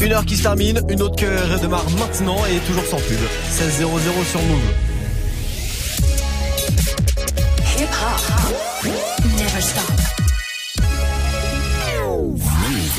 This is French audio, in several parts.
Une heure qui se termine, une autre qui redémarre maintenant et toujours sans pub. 16 0 sur Move. Hip hop. Never stop.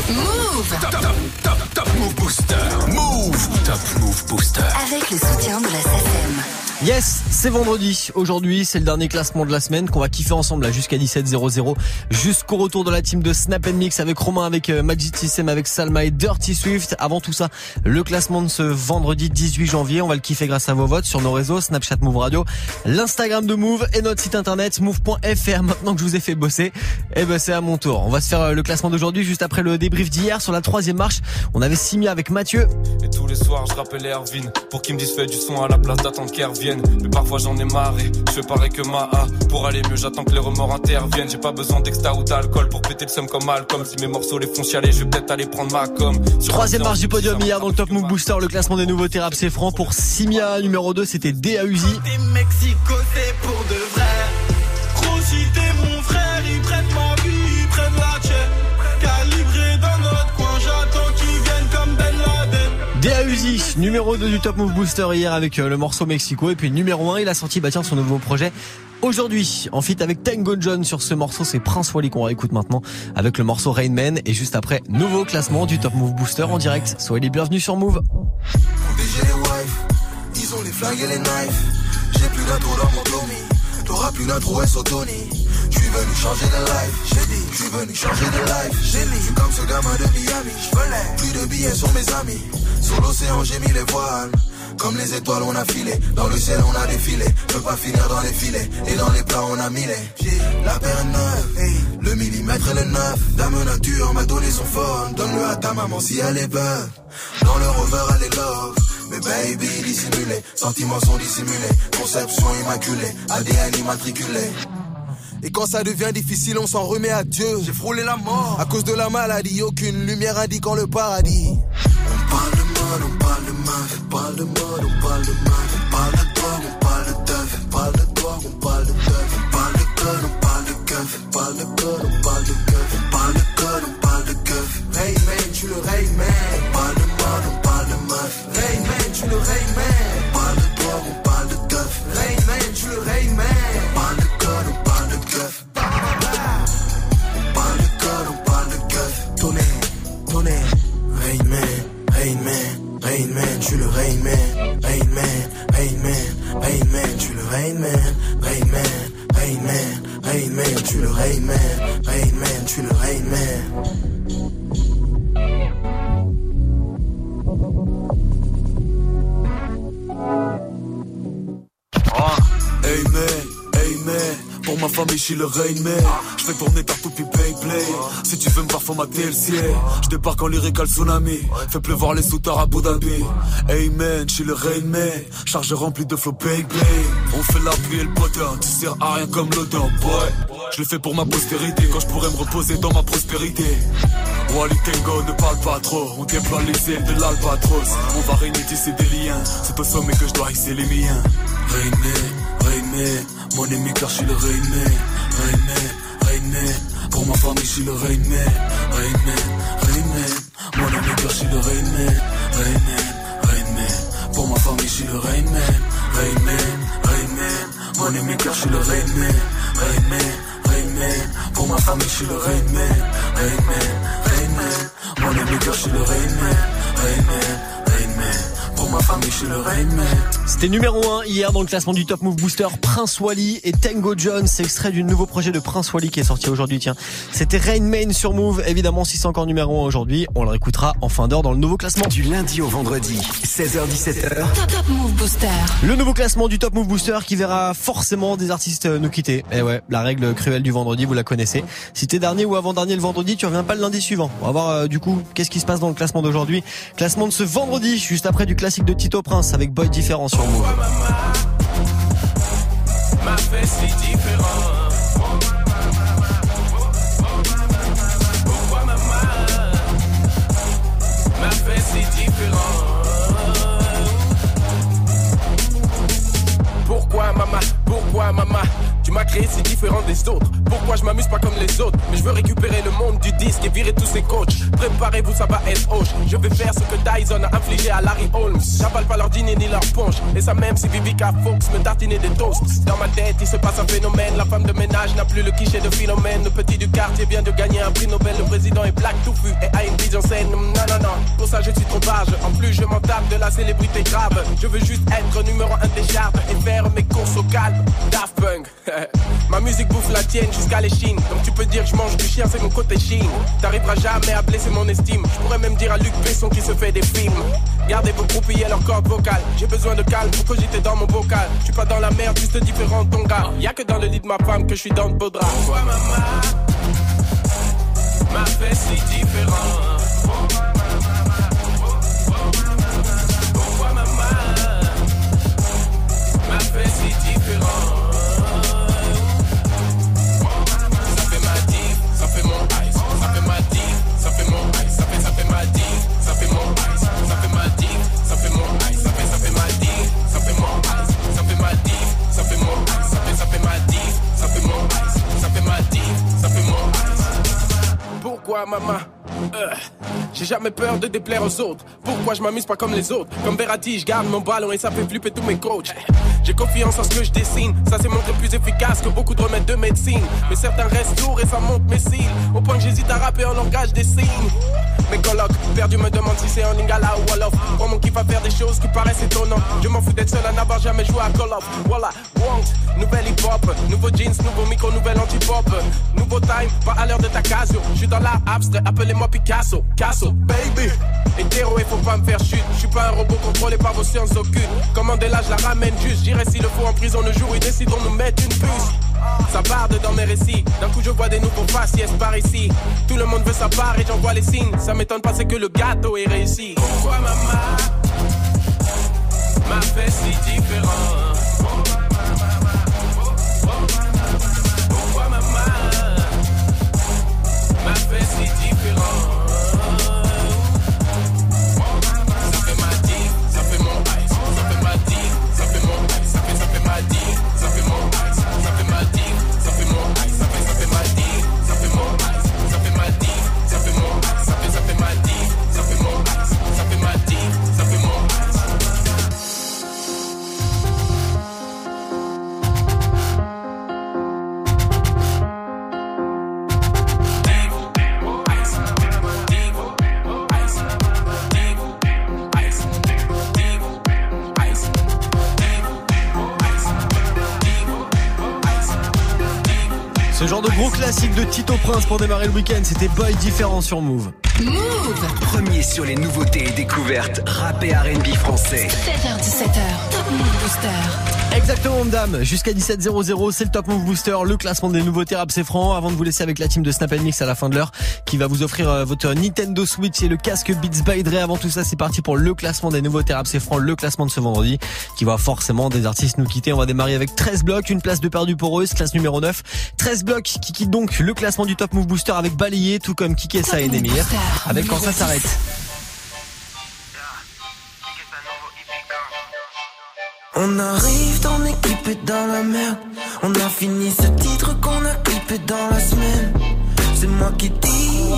Move. Top, top, top, top Move Booster. Move. Top Move Booster. Avec le soutien de la SACEM. Yes, c'est vendredi. Aujourd'hui, c'est le dernier classement de la semaine qu'on va kiffer ensemble là jusqu'à 17.00 jusqu'au retour de la team de Snap Mix avec Romain, avec euh, Magic System, avec Salma et Dirty Swift. Avant tout ça, le classement de ce vendredi 18 janvier, on va le kiffer grâce à vos votes sur nos réseaux Snapchat Move Radio, l'Instagram de Move et notre site internet move.fr. Maintenant que je vous ai fait bosser, eh ben c'est à mon tour. On va se faire euh, le classement d'aujourd'hui juste après le débrief d'hier sur la troisième marche. On avait Simia avec Mathieu. Et tous les soirs, je rappelle Erwin pour qu'il me dise fais du son à la place d'attendre qu'Erwin mais parfois j'en ai marré. Je fais pareil que ma A. Pour aller mieux, j'attends que les remords interviennent. J'ai pas besoin d'extra ou d'alcool pour péter le seum comme Malcolm. Si mes morceaux les font chialer, je vais peut-être aller prendre ma com. Troisième marche du podium hier dans le Top Move Booster, le classement des nouveaux rap c'est franc. Pour Simia, numéro 2, c'était DA Uzi. Mexico, c'est pour de vrai. Gros, mon frère, ils prennent Laden. DA Uzi, numéro 2 du Top Move Booster hier avec euh, le morceau Mexico. Et puis numéro 1, il a sorti bah son nouveau projet aujourd'hui en fit avec Tango John sur ce morceau. C'est Prince Wally qu'on réécoute maintenant avec le morceau Rain Man. Et juste après, nouveau classement du Top Move Booster en direct. Soyez les bienvenus sur Move. Venu changer de life, j'ai dit, je suis venu changer de life. J'ai suis comme ce gamin de Miami. Je plus de billets sur mes amis. Sur l'océan, j'ai mis les voiles. Comme les étoiles, on a filé. Dans le ciel, on a défilé. Je veux pas finir dans les filets. Et dans les plats, on a mis les. La paire est neuve. Le millimètre et le neuf. Dame nature m'a donné son phone. Donne-le à ta maman si elle est bonne. Dans le rover, elle est love. Mais baby, dissimulé. Sentiments sont dissimulés. Conception immaculée. ADN immatriculé. Et quand ça devient difficile, on s'en remet à Dieu. J'ai frôlé la mort. À cause de la maladie, aucune lumière indiquant le paradis. On parle de mode, on parle de meuf. On parle de mode, on parle de meuf. On parle de toi, on parle de teuf. On parle de toi, on parle de teuf. On parle de code, on parle de keuf. On parle de code, on parle de keuf. On parle code, on parle de keuf. Hey man, tu le Ray man. On parle de mode, on parle de meuf. Hey man, tu le Ray man. On parle de toi, on parle de teuf. Ray man, tu le Ray Rain man. Rain man, Rain man, Rain man, tu le Rain man. Rain man, Rain man, Rain man, tu le Rain man. Rain man, tu le Rain man. Ma famille je suis le Rain Man Je fais tourner partout puis play play. Si tu veux me voir faut le ciel Je débarque en lyrical tsunami. Fais pleuvoir les soutars à Abu Dhabi. Man, je suis le Rain Charge remplie de flow bang On fait la pluie et le potin Tu sers à rien comme l'odeur boy. Je le fais pour ma postérité Quand je pourrais me reposer dans ma prospérité Wally Tango ne parle pas trop. On déploie les ailes de l'albatros. On va régner tisser des liens. C'est au sommet que je dois hisser les miens. Rain Man Mon ennemi car je suis le Man, Rain Man Pour ma famille je suis le Man, Rain Man Mon ennemi car je suis le Man, Rain Man Pour ma famille je suis le Man, Rain Man Mon ennemi car je suis le Man, Rain Man Pour ma famille je suis le Man Rain Man, ennemi car je suis le Rain Man ma famille je suis le Rain Man C'était numéro 1 hier dans le classement du Top Move Booster Prince Wally et Tango John. C'est extrait du nouveau projet de Prince Wally qui est sorti aujourd'hui. Tiens, c'était Rain Main sur Move. Évidemment, si c'est encore numéro 1 aujourd'hui, on le réécoutera en fin d'heure dans le nouveau classement. Du lundi au vendredi, 16h17h. Top Top Move Booster. Le nouveau classement du Top Move Booster qui verra forcément des artistes nous quitter. Et ouais, la règle cruelle du vendredi, vous la connaissez. Si t'es dernier ou avant-dernier le vendredi, tu reviens pas le lundi suivant. On va voir euh, du coup qu'est-ce qui se passe dans le classement d'aujourd'hui. Classement de ce vendredi, juste après du classique de Tito Prince avec Boy Différent sur Move. Ma fête c'est différent. Pourquoi maman Ma différent. Pourquoi maman? Pourquoi maman? M'as créé si différent des autres. Pourquoi je m'amuse pas comme les autres? Mais je veux récupérer le monde du disque et virer tous ces coachs. Préparez-vous, ça va être hoche. Je vais faire ce que Tyson a infligé à Larry Holmes. J'avale pas leur dîner ni leur ponche. Et ça même si Vivica Fox me tartinait des toasts. Dans ma tête, il se passe un phénomène. La femme de ménage n'a plus le cliché de Philomène. Le petit du quartier vient de gagner un prix Nobel. Le président est black touffu et a une vision saine. Non, non, non. Pour ça, je suis trop barge. En plus, je m'en tape de la célébrité grave. Je veux juste être numéro un des charts et faire mes courses au calme. Daft Punk. Ma musique bouffe la tienne jusqu'à l'échine. Donc tu peux dire que je mange du chien, c'est mon côté chine. T'arriveras jamais à blesser mon estime. Je pourrais même dire à Luc Besson qui se fait des films. Gardez vos groupillés leur cordes vocales. J'ai besoin de calme pour cogiter dans mon bocal. Je suis pas dans la merde, juste différent de ton gars. Y'a que dans le lit de ma femme que je suis dans le beau drap. Pourquoi maman de déplaire aux autres. Pourquoi je m'amuse pas comme les autres? Comme Verratti, je garde mon ballon et ça fait flipper tous mes coachs. J'ai confiance en ce que je dessine. Ça s'est montré plus efficace que beaucoup de remèdes de médecine. Mais certains restent lourds et ça monte mes cils. Au point que j'hésite à rapper en langage des signes. Mes colocs, perdu me demande si c'est en lingala ou Wolof. Pour mon kiff à faire des choses qui paraissent étonnantes. Je m'en fous d'être seul à n'avoir jamais joué à Call of. Voilà, want, nouvelle hip hop. Nouveau jeans, nouveau micro, nouvelle anti-pop. Nouveau time, pas à l'heure de ta casio. Je suis dans la abstrait, appelez-moi Picasso. Casso, baby. Hétéro, il faut pas me faire chute. Je suis pas un robot contrôlé par vos sciences occultes. Commandez-la, je la ramène juste. S'il le faut en prison le jour ils décideront de nous mettre une puce. Ça barde dans mes récits. D'un coup, je vois des nouveaux faciès par ici. Tout le monde veut sa part et j'en vois les signes. Ça m'étonne pas, c'est que le gâteau est réussi. Pourquoi maman m'a fait si différent? Classique de Tito Prince pour démarrer le week-end, c'était Boy différent sur Move. Move Premier sur les nouveautés et découvertes rap et R&B français. 7h17h, Top Move Booster. Exactement, madame. Jusqu'à 17h00, c'est le Top Move Booster, le classement des nouveautés rap c'est franc. Avant de vous laisser avec la team de Snap Mix à la fin de l'heure, qui va vous offrir euh, votre Nintendo Switch et le casque Beats by Dre. Avant tout ça, c'est parti pour le classement des nouveautés rap c'est franc, le classement de ce vendredi, qui va forcément des artistes nous quitter. On va démarrer avec 13 blocs, une place de perdu pour eux, classe numéro 9. 13 blocs qui quittent donc le classement du Top Move Booster avec balayé, tout comme Kikessa et Demir. Avec quand ça s'arrête? On arrive dans l'équipe et dans la merde. On a fini ce titre qu'on a clippé dans la semaine. C'est moi qui dis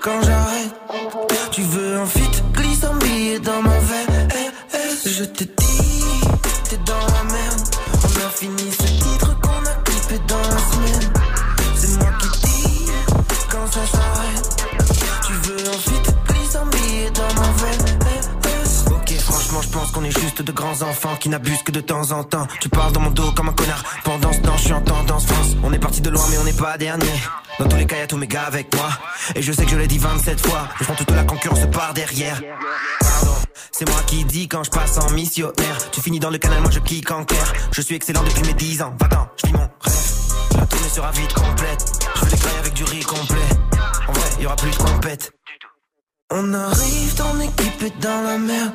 quand j'arrête. Tu veux un fit, glisse un billet dans ma veine. Eh, eh, je te dis, t'es dans la merde. Pense qu'on est juste de grands enfants qui n'abusent que de temps en temps. Tu parles dans mon dos comme un connard. Pendant ce temps, je suis en tendance France. On est parti de loin, mais on n'est pas dernier. Dans tous les cas, y'a tous mes gars avec moi. Et je sais que je l'ai dit 27 fois. Je prends toute la concurrence par derrière. Pardon, c'est moi qui dis quand je passe en missionnaire. Tu finis dans le canal, moi je kick en clair. Je suis excellent depuis mes 10 ans. Va-t'en, je vis mon rêve. La tournée sera vite complète. Je des grailles avec du riz complet. En vrai, y aura plus de compète. On arrive dans l'équipe et dans la merde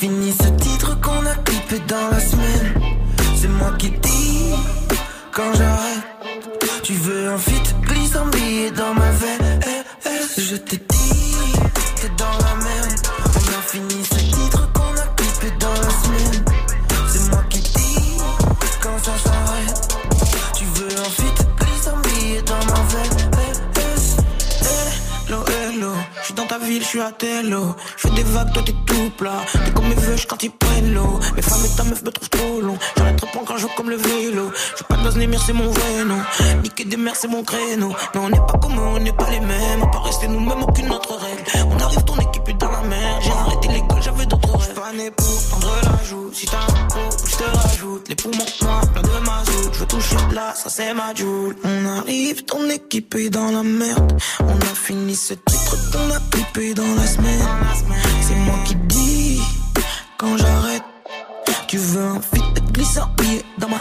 fini ce titre qu'on a clippé dans la semaine. C'est moi qui dis quand j'arrête. Tu veux un feat, glisse un billet dans ma veine. Eh, eh, je t'ai dit, t'es dans la même. On a fini ce titre qu'on a clippé dans la semaine. C'est moi qui dis quand ça s'arrête. Tu veux un feat, glisse un billet dans ma veine. Eh, hello, hello, je suis dans ta ville, je suis à Tello des vagues, toi t'es tout plat. T'es comme mes veuches quand ils prennent l'eau. Mes femmes et ta meuf me trouvent trop long. J'arrête pas quand je comme le vélo. Je pas de base, mire, c'est mon vrai nom. Niquer des mers, c'est mon créneau. Mais on n'est pas comme eux, on n'est pas les mêmes. On peut rester nous-mêmes, aucune autre règle. On arrive, ton ça c'est ma joule. On arrive, ton équipe est dans la merde. On a fini ce titre qu'on a dans la semaine. C'est moi qui dis quand j'arrête. Tu veux un fit glissant dans ma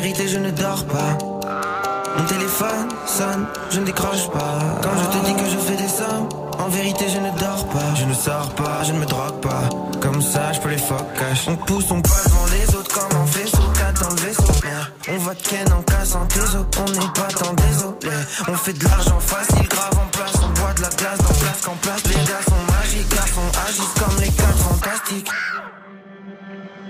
vérité je ne dors pas. Mon téléphone sonne, je ne décroche pas. Quand je te dis que je fais des sommes, en vérité je ne dors pas. Je ne sors pas, je ne me drogue pas. Comme ça, je peux les cash. On pousse, on passe devant les autres comme un vaisseau, 4 dans le vaisseau. On va de ken en cassant tes os, on n'est pas tant désolé. On fait de l'argent facile, grave en place. On boit de la glace dans place qu'en place. Les gars sont magiques, garçons agissent comme les quatre fantastiques.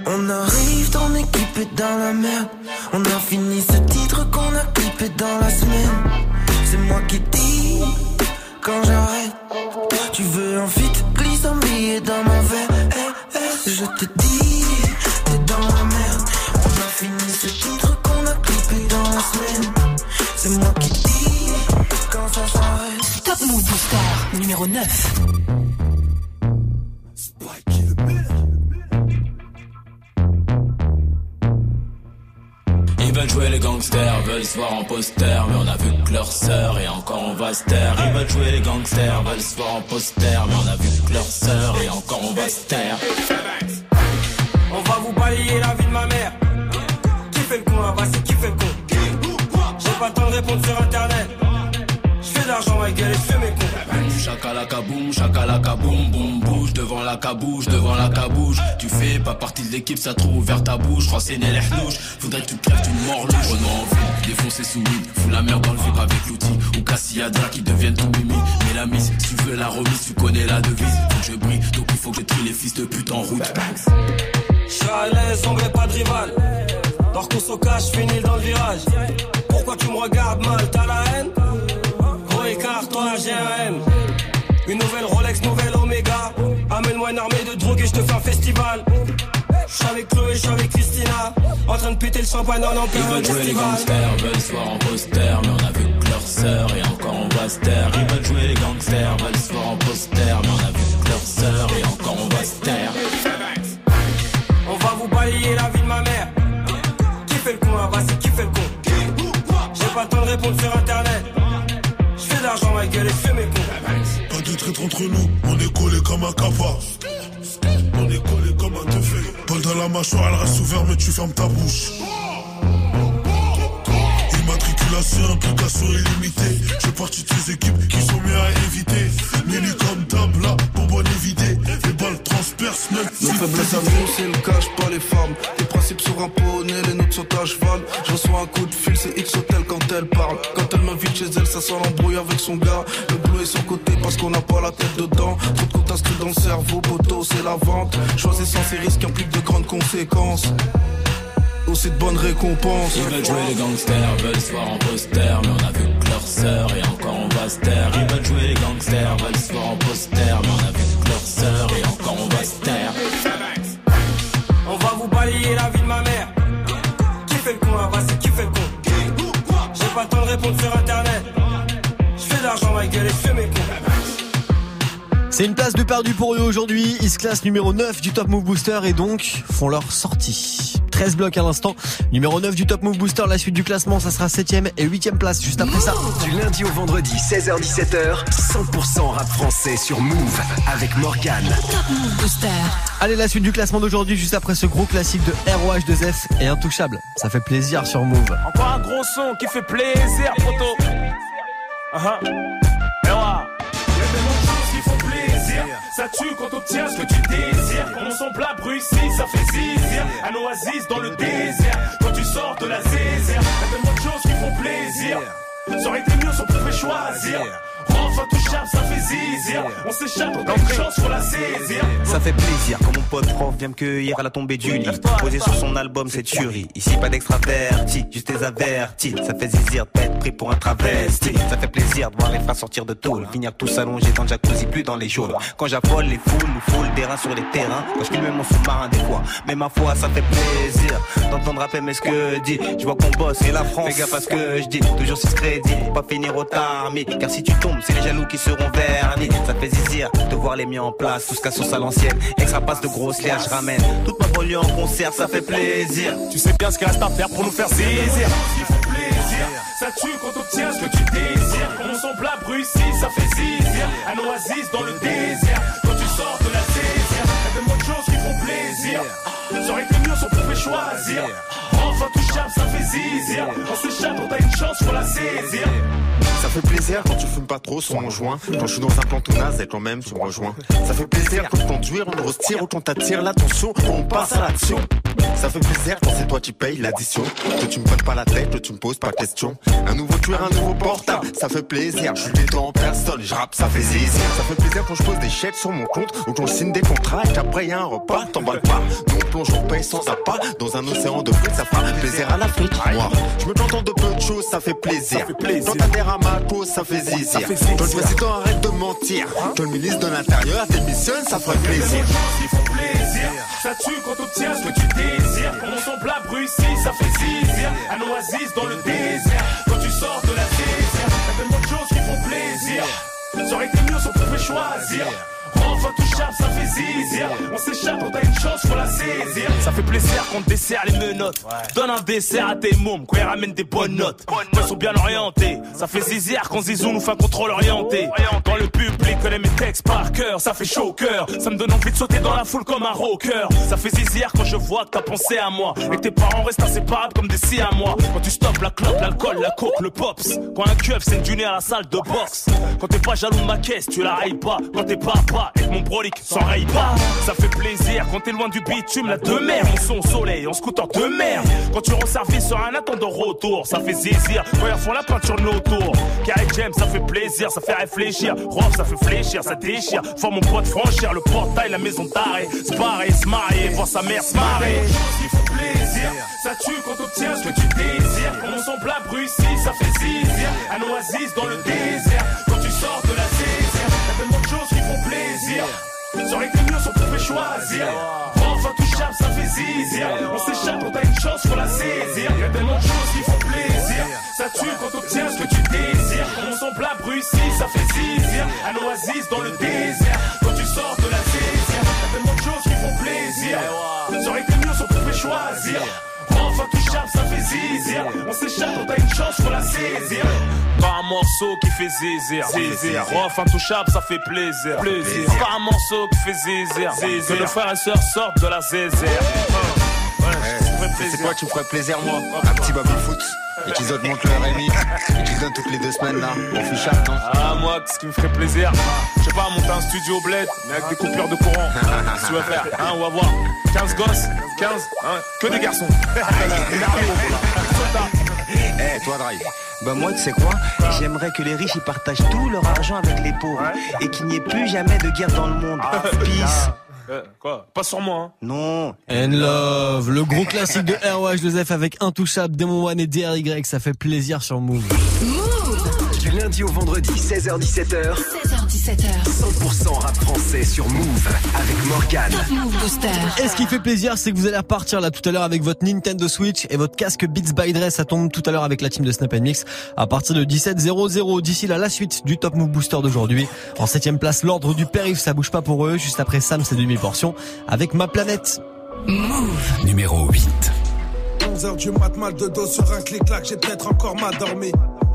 On arrive, ton équipe est dans la merde. On a fini ce titre qu'on a clippé dans la semaine. C'est moi qui dis quand j'arrête. On va vous balayer la vie de ma mère. Qui fait le con là-bas, c'est qui fait le con J'ai pas le temps de répondre sur internet. Je fais de l'argent, ma gueule, et je fais mes cons. Chakalaka boum, chakalaka boum, boum, bouge devant la cabouche, devant la cabouche. Tu fais pas partie de l'équipe, ça trouve ouvert ta bouche. C'est né louche. Faudrait que tu crèves d'une mort louche. Renaud en ville, défoncer sous mine. Fous la merde dans le avec l'outil. Ou Cassiadra qui deviennent tout mimi. Mais la mise, si tu veux la remise, tu connais la devise. En route. Je suis à l'aise, on veut pas de rival. Par qu'on se cache, finis dans le virage. Pourquoi tu me regardes mal, t'as la haine? Gros écart, toi j'ai un M. Une nouvelle Rolex, nouvelle Omega. Amène-moi une armée de drogue et je te fais un festival. J'suis avec Chloé, j'suis avec Christina. En train de péter le champagne en Ils plein veulent jouer les gangsters, veulent se voir en poster, mais on a vu que leur sœur et encore se taire. Ils veulent jouer les gangsters, veulent se voir en poster, de répondre sur internet. Je fais de l'argent, ma gueule, et fais mes cons. Pas de traître entre nous, on est collé comme un capa. On est collé comme un teufé. Paul dans la mâchoire, elle reste ouverte, mais tu fermes ta bouche. Immatriculation, implication illimitée. Je partie de ces équipes qui sont mieux à éviter. Nelly comme table, là, bonbonne évidée. Nos faiblesses à nous, c'est le cache pas les femmes. Les principes sur un poney, les notes sont à cheval. Je reçois un coup de fil, c'est X Hotel quand elle parle. Quand elle m'invite chez elle, ça sent l'embrouille avec son gars. Le boulot est son côté parce qu'on n'a pas la tête dedans. Trop de contacts dans le cerveau, poteau, c'est la vente. Choisissant ces risques implique de grandes conséquences. Aussi de bonnes récompenses. Ils veulent jouer les gangsters, veulent se voir en poster, mais on a vu que leur sœur et encore on va se taire. Ils veulent jouer les gangsters, veulent se voir en poster, mais on a vu que leur sœur et encore on va se taire. Balayer la vie de ma mère. Qui fait le con là-bas, c'est qui fait le con J'ai pas le temps de répondre sur internet. Je fais de l'argent, ma gueule, et je fais mes cons. C'est une place de perdu pour eux aujourd'hui. Ils se classent numéro 9 du Top Move Booster et donc font leur sortie. 13 blocs à l'instant. Numéro 9 du Top Move Booster, la suite du classement, ça sera 7ème et 8ème place juste après ça. Du lundi au vendredi, 16h-17h, 100% rap français sur Move avec Morgane. Top Move Booster. Allez, la suite du classement d'aujourd'hui, juste après ce gros classique de ROH2F et Intouchable. Ça fait plaisir sur Move. Encore un gros son qui fait plaisir, proto. Ah ah. Ça tue quand t'obtiens ce que tu désires. Quand on son plat bruissé, ça fait zizir. Un oasis dans le désert. Quand tu sors de la zézère. Y'a tellement de choses qui font plaisir. Ça aurait été mieux si on pouvait choisir. Enfin touchable, ça fait zizir. On s'échappe, on chance, faut la saisir. Ça fait plaisir quand mon pote prof vient me cueillir à la tombée du lit. Posé sur son album, c'est tuerie. Ici, pas d'extraverti, juste des avertis. Ça fait zizir d'être pris pour un travesti. Ça fait plaisir de voir les frères sortir de tôle. Finir tous allongés dans le jacuzzi, plus dans les geôles. Quand j'affole les foules, nous foule sur les terrains. Quand je filme mon sous-marin des fois. Mais ma foi, ça fait plaisir d'entendre rapper mais ce que dit. Je vois qu'on bosse et la France. Fais gaffe à ce que je dis. Toujours si crédit pour pas finir au tarmi. Car si tu tombes, c'est les jaloux qui seront vernis. Ça fait zizir de voir les miens en place. Tout ce qu'à sauce à l'ancienne. Extra passe de grosses liens, je ramène. Toute ma banlieue en concert, ça fait plaisir. Tu sais bien ce qu'il reste à faire pour nous faire plaisir, ça tue quand on obtient ce que tu désires. Quand on son plat ici, ça fait zizir. Un oasis dans le désert. Plaisir. Été mieux si on pouvait choisir. Ça fait fait plaisir quand tu fumes pas trop sur mon joint. Quand je suis dans un plan tout naze et quand même tu me rejoins. Ça fait plaisir quand je conduire, on grosse tire ou quand t'attires l'attention, on passe à l'action. Ça fait plaisir quand c'est toi qui payes l'addition. Que tu me prennes pas la tête, que tu me poses pas de questions. Un nouveau tueur, un nouveau portable, ça fait plaisir. Je suis en personne, je rappe, ça fait zizir. Ça fait plaisir quand je pose des chèques sur mon compte ou qu'on signe des contrats et qu'après y a un repas, t'emballes pas. Nous on plonge, on paye sans appât dans un océan de frites, ça fera plaisir à l'Afrique. Moi, je me contente de peu de choses, ça fait plaisir. Quand t'adhères à ma cause, ça fait zizir. Quand le président arrête de mentir, que le ministre de l'Intérieur démissionne, ça ferait plaisir. Qui font plaisir, ça tue quand t'obtiens ce que tu désires. Quand on son plat ici, ça fait zizir. Un oasis dans le désert. Quand tu sors de la désert, y'a de bonnes choses qui font plaisir. Ça aurait été mieux si on pouvait choisir. Ça fait zizir. On s'échappe, on a une chance, faut la saisir. Ça fait plaisir qu'on te dessert les menottes. Donne un dessert à tes mômes, quand ils ramènent des bonnes notes. Quand ils sont bien orientés. Ça fait zizir quand Zizou nous fait un contrôle orienté. Quand le public connaît mes textes par cœur, ça fait chaud au cœur. Ça me donne envie de sauter dans la foule comme un rocker. Ça fait zizir quand je vois que t'as pensé à moi. Et que tes parents restent inséparables comme des si à moi. Quand tu stoppes la clope, l'alcool, la coke, le pops. Quand un keuf c'est une à la salle de boxe. Quand t'es pas jaloux de ma caisse, tu la railles pas. Quand t'es et mon brolic s'enraye pas. Ça fait plaisir quand t'es loin du bitume, la de mer. Sont au soleil, en scooter de mer. Quand tu rends service sur un attendant retour, ça fait zizir. Quand ils la peinture de nos tours. Carré James, ça fait plaisir, ça fait réfléchir. Rob, ça fait fléchir, ça déchire. Faut mon pote franchir le portail, la maison d'arrêt. Se barrer, se voir sa mère se marrer. Plaisir, ça tue quand t'obtiens ce que tu désires. Quand on son plat ici, ça fait zizir. Un oasis dans le désert. Plaisir. Été mieux si on pouvait choisir. Enfin touchable, ça fait zizir. On s'échappe, on a une chance, faut la saisir. Y'a tellement de choses qui font plaisir. Ça tue quand t'obtiens ce que tu désires. On plat ici, ça fait zizir. Un oasis dans le désert. Quand tu sors de la désert, y'a tellement de choses qui font plaisir. Été mieux si on pouvait choisir. Enfin touchable, ça fait zizir. On s'échappe, on a une chance, faut la saisir. Pas un morceau qui fait zizir. Zizir. Enfin touchable, ça fait plaisir. Plaisir. Pas un morceau qui fait zizir. Zizir. Que le frère et sœur sortent de la zézère. C'est quoi qui me ferait plaisir, moi Un petit baby foot. Épisode monte le RMI. Et qui donne toutes les deux semaines, là. On fait chaque, non Ah, moi, ce qui me ferait plaisir, je sais pas, monter un studio bled, mais avec des coupures de courant. Tu vas faire Hein, on va voir. 15 gosses, 15, hein, que des garçons. Eh, toi, Drive. Bah moi tu sais quoi J'aimerais que les riches ils partagent tout leur argent avec les pauvres et qu'il n'y ait plus jamais de guerre dans le monde. Peace. Euh, quoi Pas sur moi, hein. Non. And Love, le gros classique de ROH2F avec Intouchable, Demon One et DRY, ça fait plaisir sur Move. Lundi au vendredi, 16h17h. 16h17h. 100% rap français sur Move avec Booster. Et ce qui fait plaisir, c'est que vous allez repartir là tout à l'heure avec votre Nintendo Switch et votre casque Beats by Dre. Ça tombe tout à l'heure avec la team de Snap Mix à partir de 17h00. D'ici là, la suite du Top Move Booster d'aujourd'hui. En septième place, l'ordre du périph', ça bouge pas pour eux. Juste après Sam, c'est demi-portion avec Ma Planète. Move. Numéro 8. 11h du mat, mal de dos sur un clic-clac, j'ai peut-être encore mal dormi.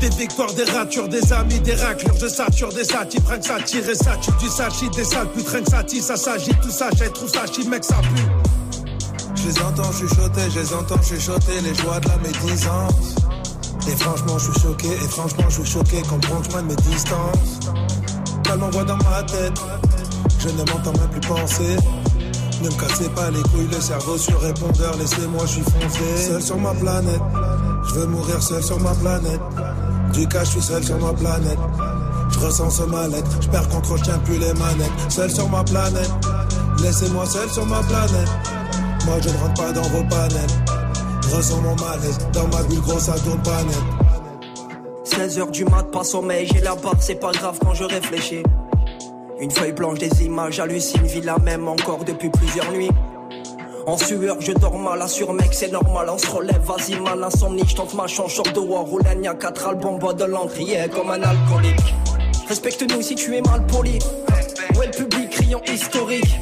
Des victoires, des ratures, des amis, des raclures, je sature des satis, prennent ça tire ça tue du sachi, des sales rien que ça tisse, ça s'agit, tout ça, j'ai tout ça, chi, mec, ça pue. Je Je les entends chuchoter, je les entends chuchoter les joies de la médisance. Et franchement, je suis choqué, et franchement, je suis choqué qu'on prend loin de mes distances. Elle m'envoie dans ma tête, je ne m'entends même plus penser. Ne me cassez pas les couilles, le cerveau sur répondeur, laissez-moi, je suis foncé. Seul sur ma planète, je veux mourir seul sur ma planète. Du cas, je suis seul sur ma planète. Je ressens ce mal-être, je perds contrôle, je plus les manettes. Seul sur ma planète, laissez-moi seul sur ma planète. Moi je ne rentre pas dans vos panels. Je ressens mon malaise, dans ma bulle grosse, ça tourne pas net. 16h du mat, pas sommeil, j'ai la barbe, c'est pas grave quand je réfléchis. Une feuille blanche, des images, hallucine, vie la même encore depuis plusieurs nuits. En sueur, je dors mal, assure mec, c'est normal, on se relève, vas-y mal, insomnie, je tente ma chance, short de war, y a quatre albums, bois de l'encre, yeah, comme un alcoolique. Respecte-nous si tu es mal poli. Ouais, le public criant historique.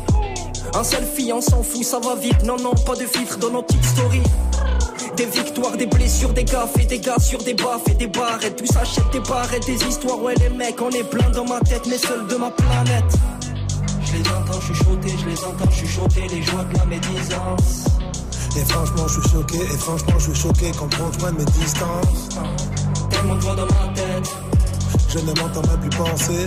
Un selfie, on s'en fout, ça va vite. Non, non, pas de filtre dans nos petites stories. Des victoires, des blessures, des gaffes et des gars sur des baffes et des barrettes. Tout s'achète des barrettes, des histoires. Ouais, les mecs, on est plein dans ma tête, mais seul de ma planète. Je les entends chuchoter, je les entends chuchoter, les joies de la médisance. Et franchement, je suis choqué, et franchement, je suis choqué qu'on prend loin de mes distances. Tellement de voix dans ma tête. Je ne m'entends même plus penser.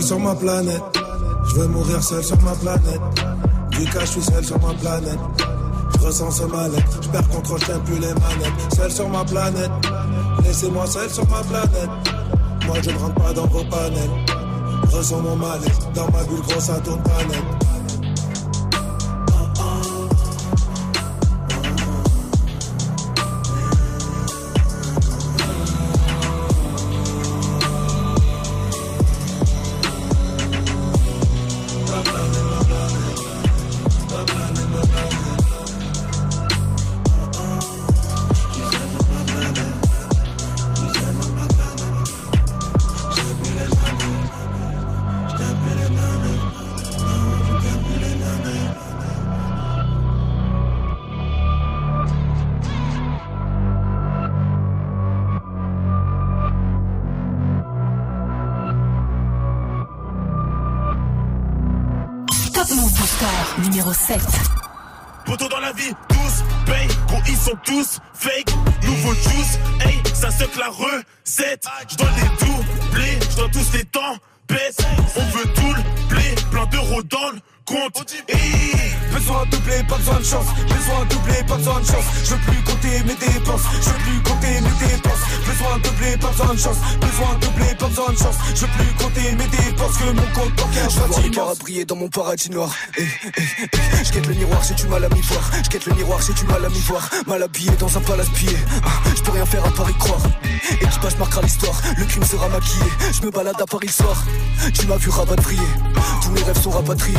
Seul sur ma planète, je veux mourir seul sur ma planète. Du cas, je suis seul sur ma planète. Je ressens ce mal-être, je perds contrôle, je plus les manettes. Seul sur ma planète, laissez-moi seul sur ma planète. Moi je ne rentre pas dans vos panels. Je ressens mon mal-être, dans ma bulle grosse, ça tourne pas numéro 7. Poto dans la vie, tous paye, gros ils sont tous fake. Nouveau juice, hey, ça se la recette. Je dois les doubler, je dois tous les temps baisse. On veut tout le blé, plein d'euros dans le compte. Besoin de doubler, pas besoin de chance. Besoin de doubler, pas besoin de chance. Je veux plus compter mes dépenses. Je veux plus compter mes dépenses. Besoin de doubler, pas besoin de chance. Besoin de doubler, pas besoin de chance. Je veux plus compter mes dépenses que mon compte bancaire. Je vois les à briller dans mon paradis noir. Eh, eh, eh. Je guette le miroir, j'ai du mal à m'y voir. Je guette le miroir, j'ai du mal à m'y voir. Mal habillé dans un palace pillé. Ah, Je peux rien faire à part y croire. Équipage marquera l'histoire. Le crime sera maquillé. Je me balade à Paris le soir. Tu m'as vu rapatrier. Tous mes rêves sont rapatriés.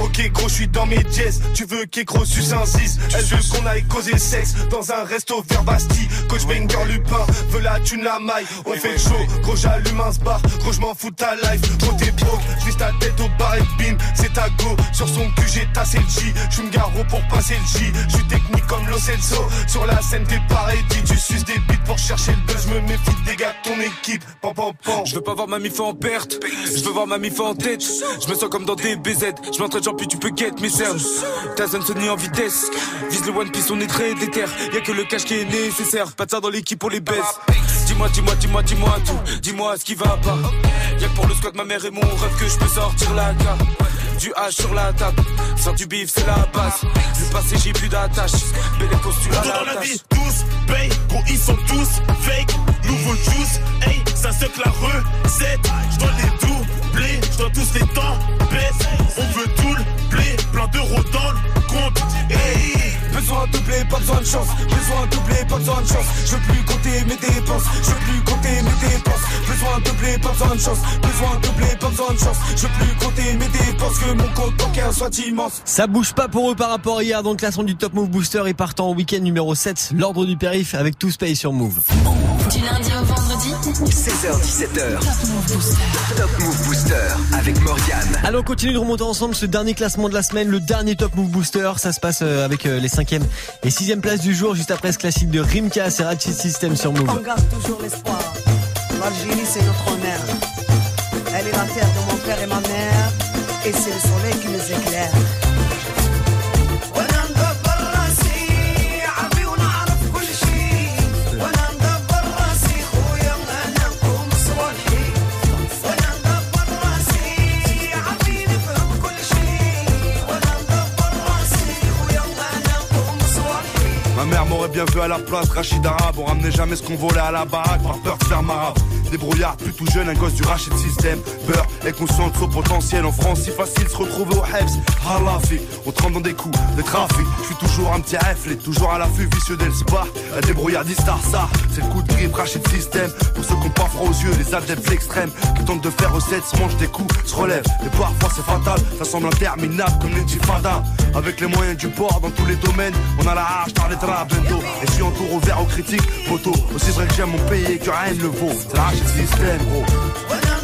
Ok gros je suis dans mes jazz Tu veux qu'écro suce un 6 Elle veut qu'on aille causer sexe Dans un resto vers Bastille. Coach Banger Lupin Veut la thune la maille. On fait le show Gros j'allume un bar Gros je m'en fous de ta life. Gros t'es broke J'vise ta tête au bar et bim. C'est ta go. Sur son cul j'ai tassé le J. J'suis me garo pour passer le J. J'suis technique comme Lo Celso. Sur la scène t'es pareil Tu suces des bites pour chercher le buzz. Me méfie des gars de ton équipe. Pam pam pam Je veux pas voir ma mif en perte, je veux voir ma mif en tête. Je me sens comme dans des BZ, je m'entraîne genre puis tu peux get mes cernes. Ta zone sonne en vitesse, vise le One Piece, on est très déter. Y'a que le cash qui est nécessaire, pas de ça dans l'équipe pour les baisse. Dis-moi, dis-moi, dis-moi, dis-moi tout, dis-moi ce qui va pas. Y'a que pour le squat ma mère et mon rêve que je peux sortir la carte. Du H sur la table, sans du bif c'est la base. Le passé j'ai plus d'attache, belle costume à Tout dans la la vie, tous paye, gros ils sont tous fake. Nouveau juice, hey, la recette. Je dois les doubler, je dois tous les temps baisser. On veut tout le blé, plein d'euros dans le compte. Hey. Besoin de doubler, pas besoin de chance. Besoin de doubler, pas besoin de chance. Je veux plus compter mes dépenses. Je veux plus compter mes dépenses. Besoin de doubler, pas besoin de chance. Besoin de doubler, pas besoin de chance. Je veux plus compter mes dépenses. Que mon compte bancaire soit immense. Ça bouge pas pour eux par rapport à hier. Donc, classement du Top Move Booster et partant au week-end numéro 7. L'ordre du périph' avec tout Space sur Move. Du lundi au vendredi 16h17h. Top Move Booster avec Morgane. Allons, on continue de remonter ensemble ce dernier classement de la semaine, le dernier Top Move Booster. Ça se passe euh, avec euh, les 5e et 6e places du jour, juste après ce classique de Rimka, c'est Ratchet System sur On Move. garde toujours l'espoir. L'Algérie, c'est notre honneur. Elle est la terre de mon père et ma mère. Et c'est le soleil qui nous éclaire. Bien vu à la place, Rachid Arabe. On ramenait jamais ce qu'on volait à la baraque par peur de faire marab. Débrouillard, plus tout jeune, un gosse du Rachid System. Beurre et conscient de son potentiel en France. Si facile se retrouver au Hebs. Halafi, on trempe dans des coups de trafic. Je suis toujours un petit reflet, toujours à l'affût vicieux d'El Spa. Un débrouillardiste, ça, c'est le coup de grip Rachid System. Pour ceux qui ont pas froid aux yeux, les adeptes extrêmes qui tentent de faire recette, se mangent des coups, se relèvent. Et parfois c'est fatal, ça semble interminable comme l'intifada. Avec les moyens du port dans tous les domaines, on a la hache, t'as les draps, bento. Et je suis en tour ouvert aux critiques, photo. Aussi vrai que j'aime mon pays et que rien ne le vaut. La système, gros.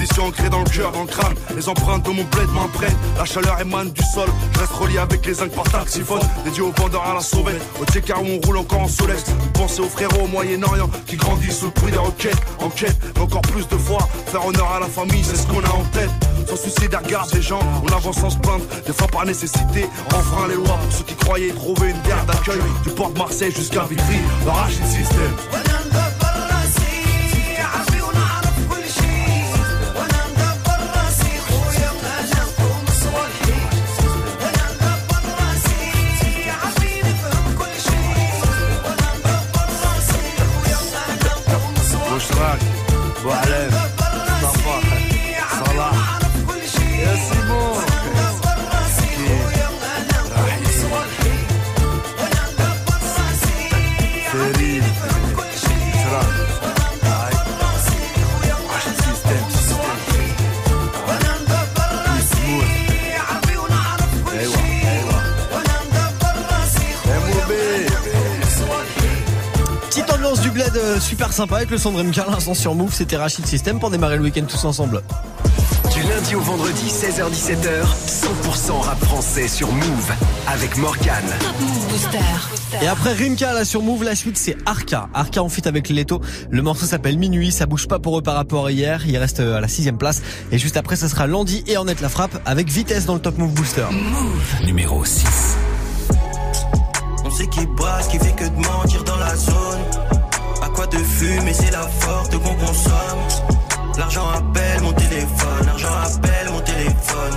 Traditions ancrées dans le cœur, dans le crâne. Les empreintes de mon bled m'imprègnent. La chaleur émane du sol. Je reste relié avec les zincs par taxiphone. Dédié aux vendeurs à la sauvette. Au Tchekar où on roule encore en solex. Pensez aux frérots au Moyen-Orient qui grandissent sous le bruit des roquettes. En quête, mais encore plus de fois. Faire honneur à la famille, c'est ce qu'on a en tête. Sans souci des regards des gens, on avance sans se plaindre. Des fois par nécessité, enfreint les lois. Ceux qui croyaient trouver une terre d'accueil. Du port de Marseille jusqu'à Vitry, le Rachid System. Euh, super sympa avec le son de Rimka, l'instant sur Move, c'était Rachid System pour démarrer le week-end tous ensemble. Du lundi au vendredi, 16h17h, 100% rap français sur Move avec Morgane. Et après Rimka là sur Move, la suite c'est Arca. Arca en fit avec Leto. Le morceau s'appelle Minuit, ça bouge pas pour eux par rapport à hier. Il reste euh, à la sixième place. Et juste après, ça sera Landy et Ornette la frappe avec vitesse dans le Top Move Booster. Numéro 6. On sait qui brasse, qui fait que de mentir dans la zone. De fumer, c'est la forte qu'on consomme. L'argent appelle mon téléphone, l'argent appelle mon téléphone.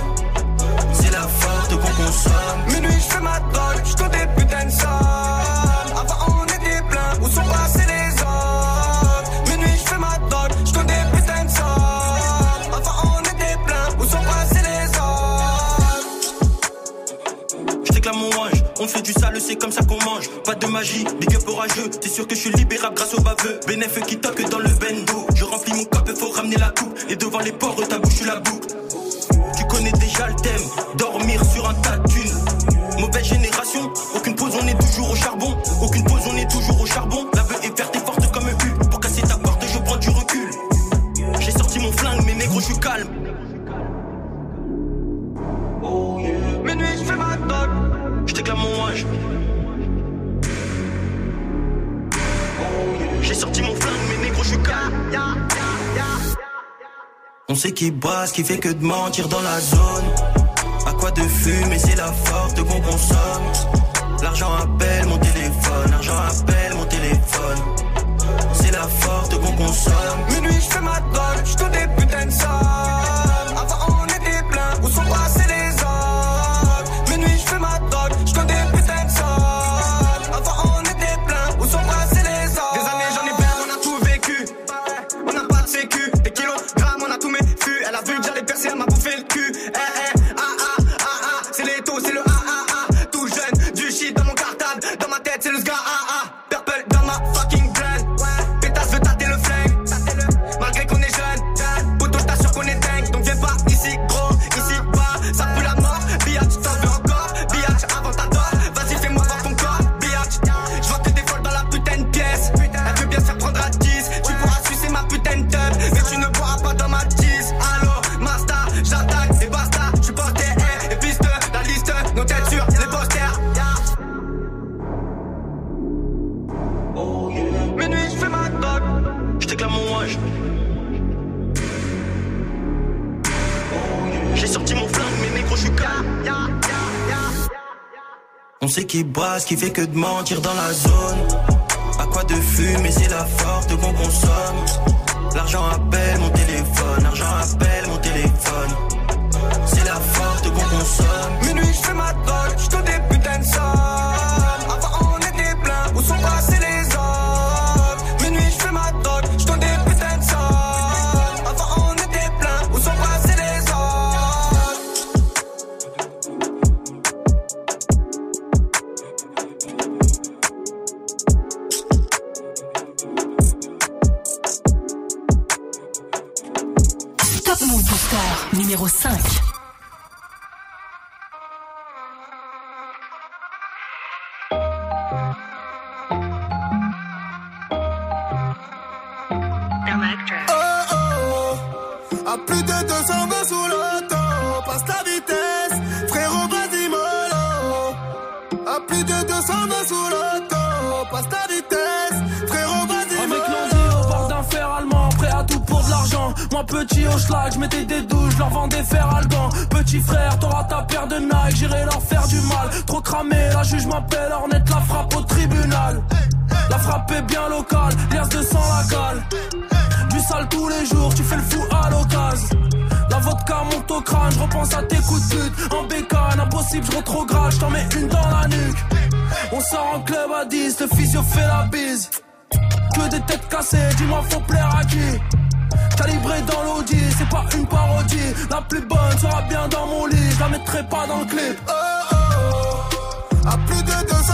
C'est la forte qu'on consomme. Minuit, je fais ma drogue, je On fait du sale, c'est comme ça qu'on mange. Pas de magie, big up orageux. T'es sûr que je suis libérable grâce au baveux. Bénéf qui toque dans le bendo. Je remplis mon cap, faut ramener la coupe. Et devant les porcs, ta bouche, la boucle. Tu connais déjà le thème, dormir sur un tas de. Mauvaise génération, aucune pause, on est toujours au charbon. J'ai sorti mon flingue, mais je suis On sait qui brasse, qui fait que de mentir dans la zone. À quoi de fumer, c'est la forte qu'on consomme. L'argent appelle mon téléphone, l'argent appelle mon téléphone. C'est la forte qu'on consomme. Minuit, je fais ma qui brasse, qui fait que de mentir dans la zone. À quoi de fumer, c'est la force qu'on consomme. À plus de 220 sous l'auto, passe la vitesse, frérot, vas-y, mollo. À plus de 220 sous l'auto, passe la vitesse, frérot, vas-y, mollo. Avec lundi, au bord d'un fer allemand, prêt à tout pour de l'argent. Moi, petit au schlag, je mettais des douches, je leur vendais fer algan. Petit frère, t'auras ta paire de Nike, j'irai leur faire du mal. Trop cramé, la juge m'appelle, Ornette la frappe au tribunal. La frappe est bien locale, l'air de sang la cale sale tous les jours, tu fais le fou à l'occasion. La vodka monte au crâne, je repense à tes coups de pute. En bécane, impossible, je retrograde, je t'en mets une dans la nuque. On sort en club à 10, le physio fait la bise. Que des têtes cassées, dis-moi faut plaire à qui? Calibré dans l'audi, c'est pas une parodie. La plus bonne sera bien dans mon lit, je la mettrai pas dans le clip. Oh, oh. oh. À plus de 200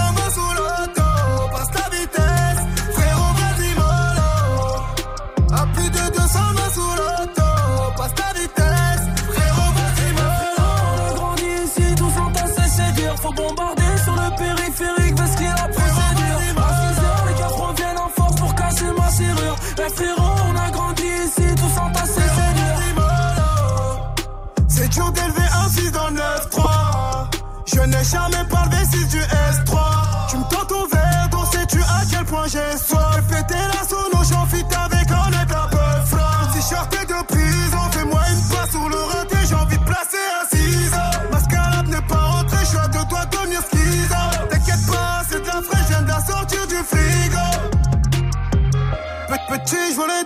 change what I